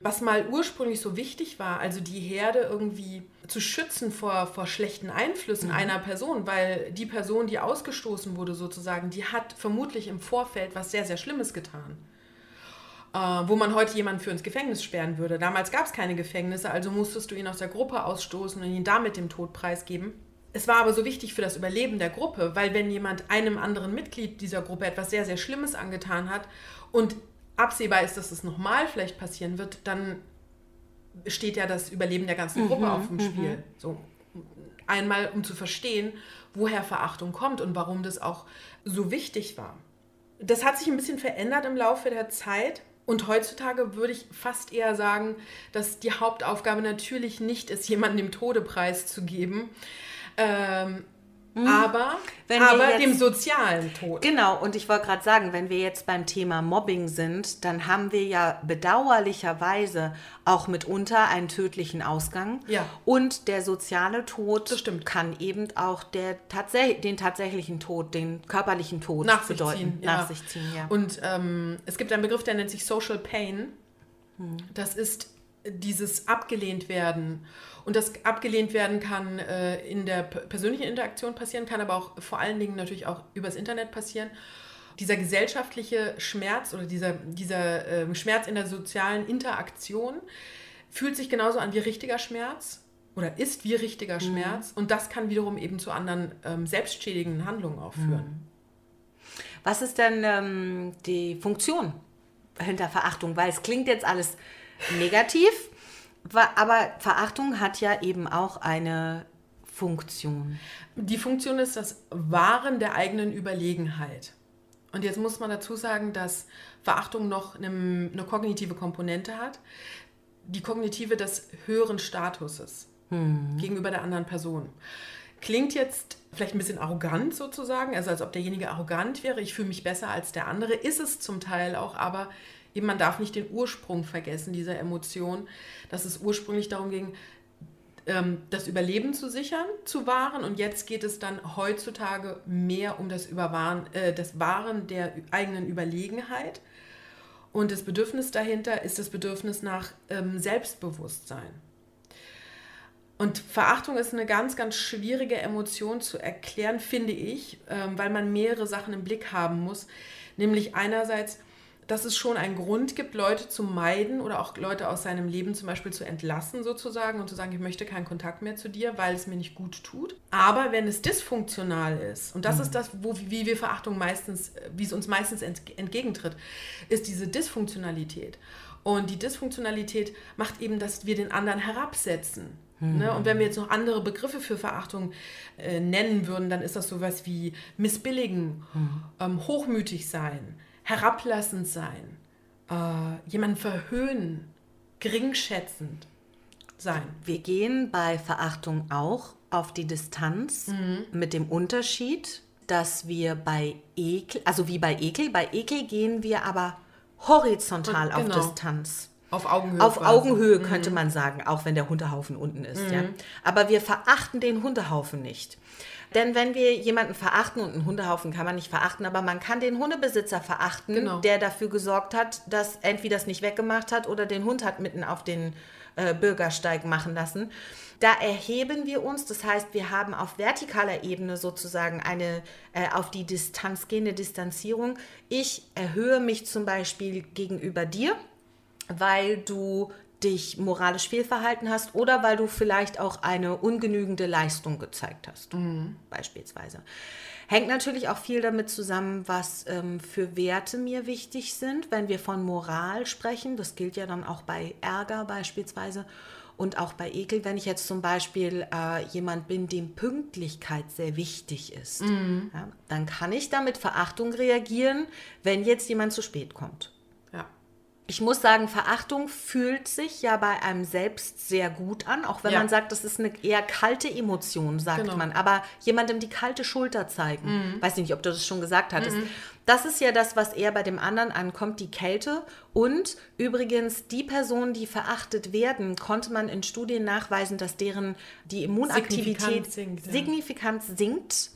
Was mal ursprünglich so wichtig war, also die Herde irgendwie zu schützen vor, vor schlechten Einflüssen mhm. einer Person, weil die Person, die ausgestoßen wurde sozusagen, die hat vermutlich im Vorfeld was sehr, sehr Schlimmes getan. Äh, wo man heute jemanden für ins Gefängnis sperren würde. Damals gab es keine Gefängnisse, also musstest du ihn aus der Gruppe ausstoßen und ihn damit dem Tod preisgeben. Es war aber so wichtig für das Überleben der Gruppe, weil wenn jemand einem anderen Mitglied dieser Gruppe etwas sehr, sehr Schlimmes angetan hat und absehbar ist, dass es nochmal vielleicht passieren wird, dann steht ja das Überleben der ganzen Gruppe mhm, auf dem Spiel. Mhm. So einmal, um zu verstehen, woher Verachtung kommt und warum das auch so wichtig war. Das hat sich ein bisschen verändert im Laufe der Zeit. Und heutzutage würde ich fast eher sagen, dass die Hauptaufgabe natürlich nicht ist, jemandem den Todepreis zu geben, ähm, mhm. Aber, aber jetzt, dem sozialen Tod. Genau, und ich wollte gerade sagen, wenn wir jetzt beim Thema Mobbing sind, dann haben wir ja bedauerlicherweise auch mitunter einen tödlichen Ausgang. Ja. Und der soziale Tod kann eben auch der, tatsä den tatsächlichen Tod, den körperlichen Tod nach bedeuten. Sich ziehen, ja. Nach sich ziehen, ja. Und ähm, es gibt einen Begriff, der nennt sich Social Pain. Hm. Das ist dieses abgelehnt werden. Und das abgelehnt werden kann äh, in der persönlichen Interaktion passieren, kann aber auch vor allen Dingen natürlich auch übers Internet passieren. Dieser gesellschaftliche Schmerz oder dieser, dieser äh, Schmerz in der sozialen Interaktion fühlt sich genauso an wie richtiger Schmerz oder ist wie richtiger mhm. Schmerz. Und das kann wiederum eben zu anderen ähm, selbstschädigenden Handlungen aufführen. Mhm. Was ist denn ähm, die Funktion hinter Verachtung? Weil es klingt jetzt alles negativ, aber Verachtung hat ja eben auch eine Funktion. Die Funktion ist das Wahren der eigenen Überlegenheit. Und jetzt muss man dazu sagen, dass Verachtung noch eine, eine kognitive Komponente hat. Die kognitive des höheren Statuses hm. gegenüber der anderen Person. Klingt jetzt vielleicht ein bisschen arrogant sozusagen, also als ob derjenige arrogant wäre, ich fühle mich besser als der andere, ist es zum Teil auch, aber eben man darf nicht den Ursprung vergessen dieser Emotion, dass es ursprünglich darum ging, ähm, das Überleben zu sichern, zu wahren. Und jetzt geht es dann heutzutage mehr um das, Überwahren, äh, das Wahren der eigenen Überlegenheit. Und das Bedürfnis dahinter ist das Bedürfnis nach ähm, Selbstbewusstsein. Und Verachtung ist eine ganz, ganz schwierige Emotion zu erklären, finde ich, ähm, weil man mehrere Sachen im Blick haben muss. Nämlich einerseits dass es schon einen Grund gibt, Leute zu meiden oder auch Leute aus seinem Leben zum Beispiel zu entlassen sozusagen und zu sagen, ich möchte keinen Kontakt mehr zu dir, weil es mir nicht gut tut. Aber wenn es dysfunktional ist, und das mhm. ist das, wo, wie wir Verachtung meistens, wie es uns meistens entgegentritt, ist diese Dysfunktionalität. Und die Dysfunktionalität macht eben, dass wir den anderen herabsetzen. Mhm. Ne? Und wenn wir jetzt noch andere Begriffe für Verachtung äh, nennen würden, dann ist das sowas wie missbilligen, mhm. ähm, hochmütig sein, herablassend sein, äh, jemanden verhöhnen, geringschätzend sein. Wir gehen bei Verachtung auch auf die Distanz mhm. mit dem Unterschied, dass wir bei Ekel, also wie bei Ekel, bei Ekel gehen wir aber horizontal genau. auf Distanz. Auf Augenhöhe. Auf quasi. Augenhöhe könnte man sagen, auch wenn der Hundehaufen unten ist. Ja? Aber wir verachten den Hundehaufen nicht. Denn wenn wir jemanden verachten, und einen Hundehaufen kann man nicht verachten, aber man kann den Hundebesitzer verachten, Genau. der dafür gesorgt hat, dass entweder das nicht weggemacht hat oder den Hund hat mitten auf den äh, Bürgersteig machen lassen. Da erheben wir uns, das heißt, wir haben auf vertikaler Ebene sozusagen eine äh, auf die Distanz gehende Distanzierung. Ich erhöhe mich zum Beispiel gegenüber dir, weil du dich moralisch fehlverhalten hast oder weil du vielleicht auch eine ungenügende Leistung gezeigt hast, beispielsweise. Hängt natürlich auch viel damit zusammen, was ähm, für Werte mir wichtig sind, wenn wir von Moral sprechen. Das gilt ja dann auch bei Ärger beispielsweise und auch bei Ekel. Wenn ich jetzt zum Beispiel äh, jemand bin, dem Pünktlichkeit sehr wichtig ist, ja, dann kann ich da mit Verachtung reagieren, wenn jetzt jemand zu spät kommt. Ich muss sagen, Verachtung fühlt sich ja bei einem selbst sehr gut an, auch wenn Ja. man sagt, das ist eine eher kalte Emotion, sagt Genau. man. Aber jemandem die kalte Schulter zeigen, Mhm. weiß nicht, ob du das schon gesagt hattest. Das ist ja das, was eher bei dem anderen ankommt, die Kälte. Und übrigens, die Personen, die verachtet werden, konnte man in Studien nachweisen, dass deren die Immunaktivität Signifikant sinkt, signifikant sinkt.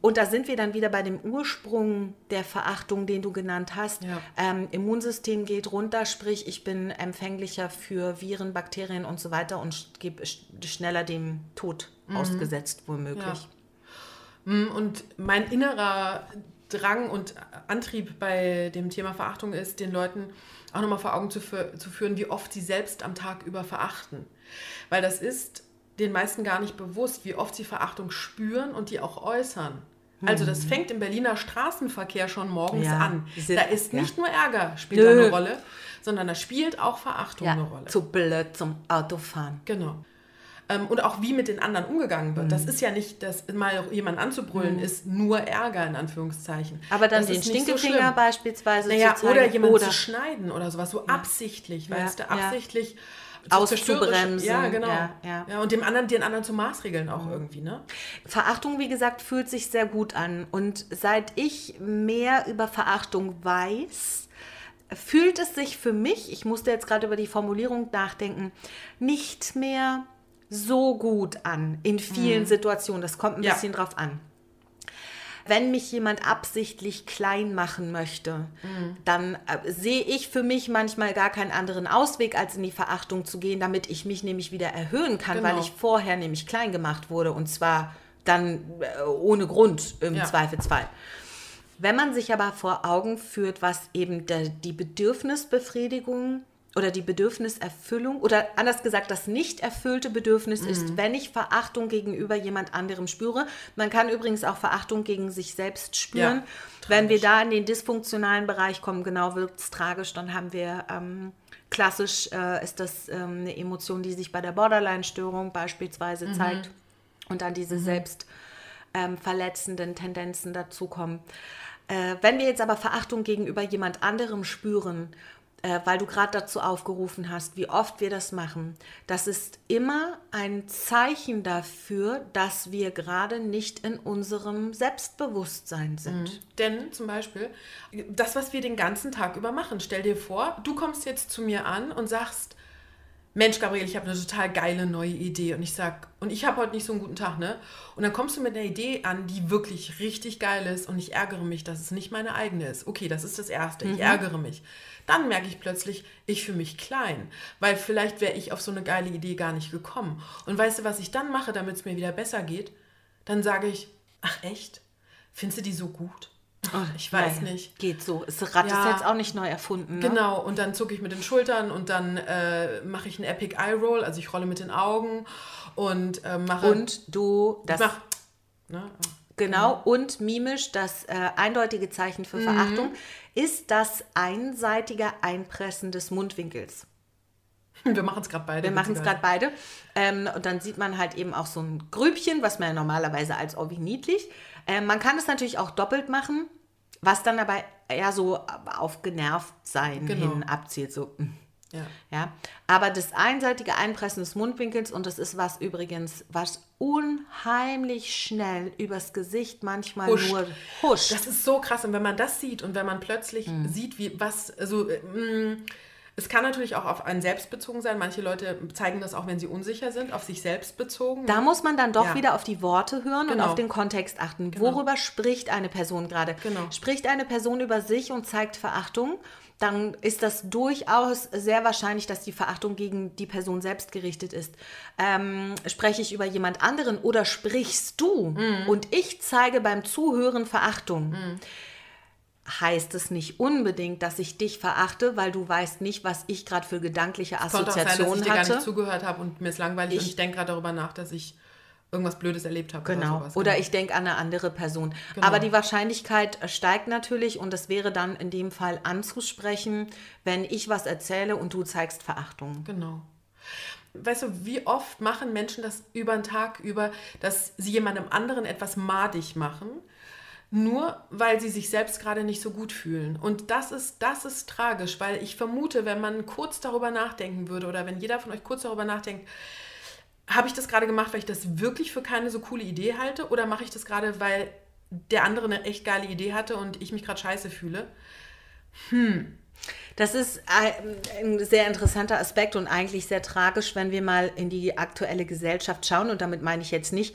Und da sind wir dann wieder bei dem Ursprung der Verachtung, den du genannt hast. Ja. Ähm, Immunsystem geht runter, sprich, ich bin empfänglicher für Viren, Bakterien und so weiter und gebe sch- schneller dem Tod ausgesetzt, womöglich. Mm, Und mein innerer Drang und Antrieb bei dem Thema Verachtung ist, den Leuten auch nochmal vor Augen zu, zu führen, wie oft sie selbst am Tag über verachten. Weil das ist den meisten gar nicht bewusst, wie oft sie Verachtung spüren und die auch äußern. Also das fängt im Berliner Straßenverkehr schon morgens Mhm. Ja, an. diese- Da ist ja. nicht nur Ärger spielt Nö. eine Rolle, sondern da spielt auch Verachtung eine Rolle. zu blöd zum Autofahren. Genau. Ähm, und auch wie mit den anderen umgegangen wird. Mhm. Das ist ja nicht, dass mal jemanden anzubrüllen ist nur Ärger in Anführungszeichen. Aber dann das den so Stinkefinger schlimm. beispielsweise Naja, zu zeigen. oder jemanden oder zu schneiden oder sowas, so absichtlich, weißt du, ja. absichtlich so Auszubremsen, Ja, genau. ja, ja. und dem anderen, den anderen zu maßregeln Mhm. auch irgendwie, ne? Verachtung, wie gesagt, fühlt sich sehr gut an. Und seit ich mehr über Verachtung weiß, fühlt es sich für mich, ich musste jetzt gerade über die Formulierung nachdenken, nicht mehr so gut an in vielen Situationen. Das kommt ein Ja. bisschen drauf an. Wenn mich jemand absichtlich klein machen möchte, dann äh, sehe ich für mich manchmal gar keinen anderen Ausweg, als in die Verachtung zu gehen, damit ich mich nämlich wieder erhöhen kann, weil Genau. ich vorher nämlich klein gemacht wurde und zwar dann äh, ohne Grund im Ja. Zweifelsfall. Wenn man sich aber vor Augen führt, was eben der, die Bedürfnisbefriedigung oder die Bedürfniserfüllung oder anders gesagt das nicht erfüllte Bedürfnis Mhm. ist, wenn ich Verachtung gegenüber jemand anderem spüre. Man kann übrigens auch Verachtung gegen sich selbst spüren. Ja, wenn wir da in den dysfunktionalen Bereich kommen, genau wird es tragisch, dann haben wir ähm, klassisch äh, ist das ähm, eine Emotion, die sich bei der Borderline-Störung beispielsweise zeigt und dann diese selbst ähm, verletzenden Tendenzen dazukommen. Äh, wenn wir jetzt aber Verachtung gegenüber jemand anderem spüren, äh, weil du gerade dazu aufgerufen hast, wie oft wir das machen, das ist immer ein Zeichen dafür, dass wir gerade nicht in unserem Selbstbewusstsein sind. Denn zum Beispiel, das, was wir den ganzen Tag über machen, stell dir vor, du kommst jetzt zu mir an und sagst, Mensch, Gabriel, ich habe eine total geile neue Idee. Und ich sag, und ich habe heute nicht so einen guten Tag, ne? Und dann kommst du mit einer Idee an, die wirklich richtig geil ist und ich ärgere mich, dass es nicht meine eigene ist. Okay, das ist das Erste. Ich ärgere mich. Dann merke ich plötzlich, ich fühle mich klein, weil vielleicht wäre ich auf so eine geile Idee gar nicht gekommen. Und weißt du, was ich dann mache, damit es mir wieder besser geht? Dann sage ich, ach echt? Findest du die so gut? ich weiß Naja, nicht. Geht so. Das Rad Ja. ist jetzt auch nicht neu erfunden. Ne? Genau, und dann zucke ich mit den Schultern und dann äh, mache ich einen Epic Eye Roll, also ich rolle mit den Augen und äh, mache. Und du, das mach, ne? Genau, und mimisch, das äh, eindeutige Zeichen für Verachtung, ist das einseitige Einpressen des Mundwinkels. Wir machen es gerade beide. Wir machen es gerade beide. Ähm, und dann sieht man halt eben auch so ein Grübchen, was man ja normalerweise als oh wie niedlich. Ähm, man kann es natürlich auch doppelt machen, was dann aber eher so auf genervt sein Genau. hin abzielt. So. mm. Ja. Ja, aber das einseitige Einpressen des Mundwinkels und das ist was übrigens, was unheimlich schnell übers Gesicht manchmal Huscht. nur huscht. Das ist so krass. Und wenn man das sieht und wenn man plötzlich Mhm. sieht, wie was, also, äh, mh, Es kann natürlich auch auf einen selbst bezogen sein. Manche Leute zeigen das auch, wenn sie unsicher sind, auf sich selbst bezogen. Da muss man dann doch Ja. wieder auf die Worte hören und Genau. auf den Kontext achten. Worüber spricht eine Person gerade? Genau. Spricht eine Person über sich und zeigt Verachtung? Dann ist das durchaus sehr wahrscheinlich, dass die Verachtung gegen die Person selbst gerichtet ist. Ähm, spreche ich über jemand anderen oder sprichst du Mhm. und ich zeige beim Zuhören Verachtung? Heißt es nicht unbedingt, dass ich dich verachte, weil du weißt nicht, was ich gerade für gedankliche Konnte auch sein, dass ich Assoziationen dir gar hatte? nicht zugehört habe und mir ist langweilig und Ich- ich denke gerade darüber nach, dass ich irgendwas Blödes erlebt habe. Genau. Oder, sowas. Oder ich denke an eine andere Person. Aber die Wahrscheinlichkeit äh, steigt natürlich und es wäre dann in dem Fall anzusprechen, wenn ich was erzähle und du zeigst Verachtung. Genau. Weißt du, wie oft machen Menschen das über den Tag über, dass sie jemandem anderen etwas madig machen, nur weil sie sich selbst gerade nicht so gut fühlen. Und das ist, das ist tragisch, weil ich vermute, wenn man kurz darüber nachdenken würde oder wenn jeder von euch kurz darüber nachdenkt, habe ich das gerade gemacht, weil ich das wirklich für keine so coole Idee halte oder mache ich das gerade, weil der andere eine echt geile Idee hatte und ich mich gerade scheiße fühle? Das ist ein ein sehr interessanter Aspekt und eigentlich sehr tragisch, wenn wir mal in die aktuelle Gesellschaft schauen. Und damit meine ich jetzt nicht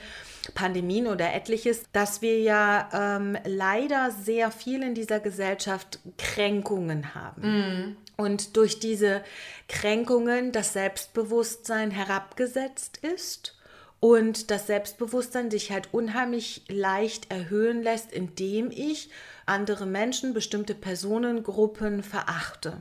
Pandemien oder etliches, dass wir ja ähm, leider sehr viel in dieser Gesellschaft Kränkungen haben. Und durch diese Kränkungen das Selbstbewusstsein herabgesetzt ist und das Selbstbewusstsein sich halt unheimlich leicht erhöhen lässt, indem ich andere Menschen, bestimmte Personengruppen verachte.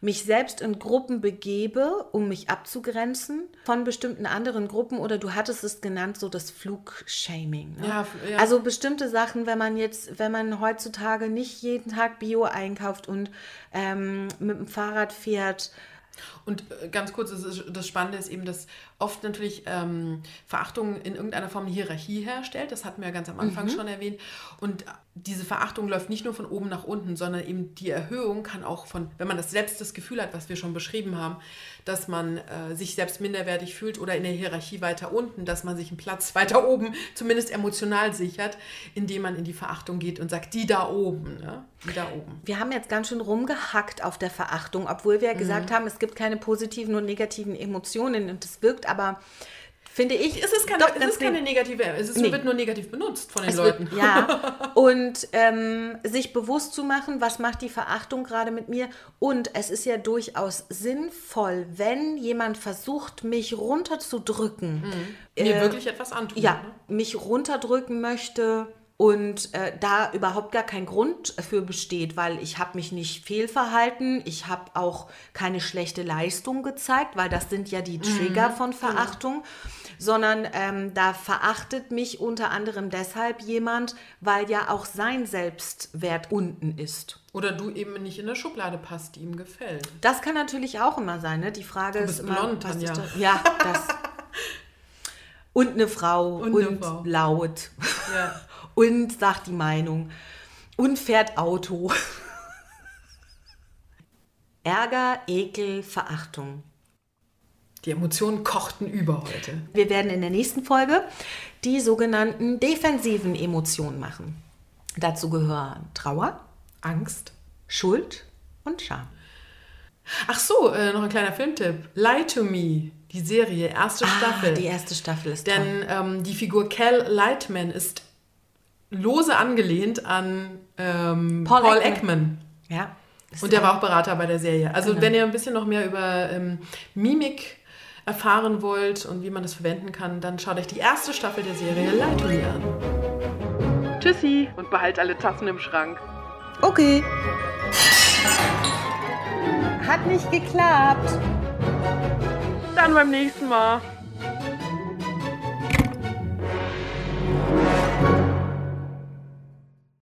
Mich selbst in Gruppen begebe, um mich abzugrenzen von bestimmten anderen Gruppen oder du hattest es genannt, so das Flugshaming. Ne? Ja, ja. Also bestimmte Sachen, wenn man jetzt, wenn man heutzutage nicht jeden Tag Bio einkauft und ähm, mit dem Fahrrad fährt, Und äh, ganz kurz, das, Spannende ist eben, dass oft natürlich ähm, Verachtung in irgendeiner Form eine Hierarchie herstellt. Das hatten wir ja ganz am Anfang schon erwähnt. Und diese Verachtung läuft nicht nur von oben nach unten, sondern eben die Erhöhung kann auch von, wenn man das selbst das Gefühl hat, was wir schon beschrieben haben, dass man äh, sich selbst minderwertig fühlt oder in der Hierarchie weiter unten, dass man sich einen Platz weiter oben zumindest emotional sichert, indem man in die Verachtung geht und sagt, die da oben, ne? die da oben. Wir haben jetzt ganz schön rumgehackt auf der Verachtung, obwohl wir ja gesagt haben, es gibt keine positiven und negativen Emotionen und es wirkt aber, finde ich, Es ist keine, doch es ist keine negative, es ist, Nee. wird nur negativ benutzt von den Es Leuten. Wird, ja, und ähm, sich bewusst zu machen, was macht die Verachtung gerade mit mir. Und es ist ja durchaus sinnvoll, wenn jemand versucht, mich runterzudrücken, mir äh, wirklich etwas antun. ja, Ne? mich runterdrücken möchte und äh, da überhaupt gar kein Grund für besteht, weil ich habe mich nicht fehlverhalten, ich habe auch keine schlechte Leistung gezeigt, weil das sind ja die Trigger von Verachtung, sondern ähm, da verachtet mich unter anderem deshalb jemand, weil ja auch sein Selbstwert unten ist. Oder du eben nicht in eine Schublade passt, die ihm gefällt. Das kann natürlich auch immer sein, ne? Die Frage ist immer, blond, was Tanja. da? Ja, das. Und eine Frau und, Und eine Frau. laut Ja. und sagt die Meinung und fährt Auto. Ärger, Ekel, Verachtung. Die Emotionen kochten über heute. Wir werden in der nächsten Folge die sogenannten defensiven Emotionen machen. Dazu gehören Trauer, Angst. Schuld und Scham. Ach so, äh, noch ein kleiner Filmtipp. Lie to Me, die Serie, erste Staffel. Ah, die erste Staffel ist. Denn ähm, die Figur Cal Lightman ist lose angelehnt an ähm, Paul, Paul Ekman. Ekman. Ja. Und der war auch Berater bei der Serie. Also genau. wenn ihr ein bisschen noch mehr über ähm, Mimik erfahren wollt und wie man das verwenden kann, dann schaut euch die erste Staffel der Serie Light an. Tschüssi und behalt alle Tassen im Schrank. Okay. Hat nicht geklappt. Dann beim nächsten Mal.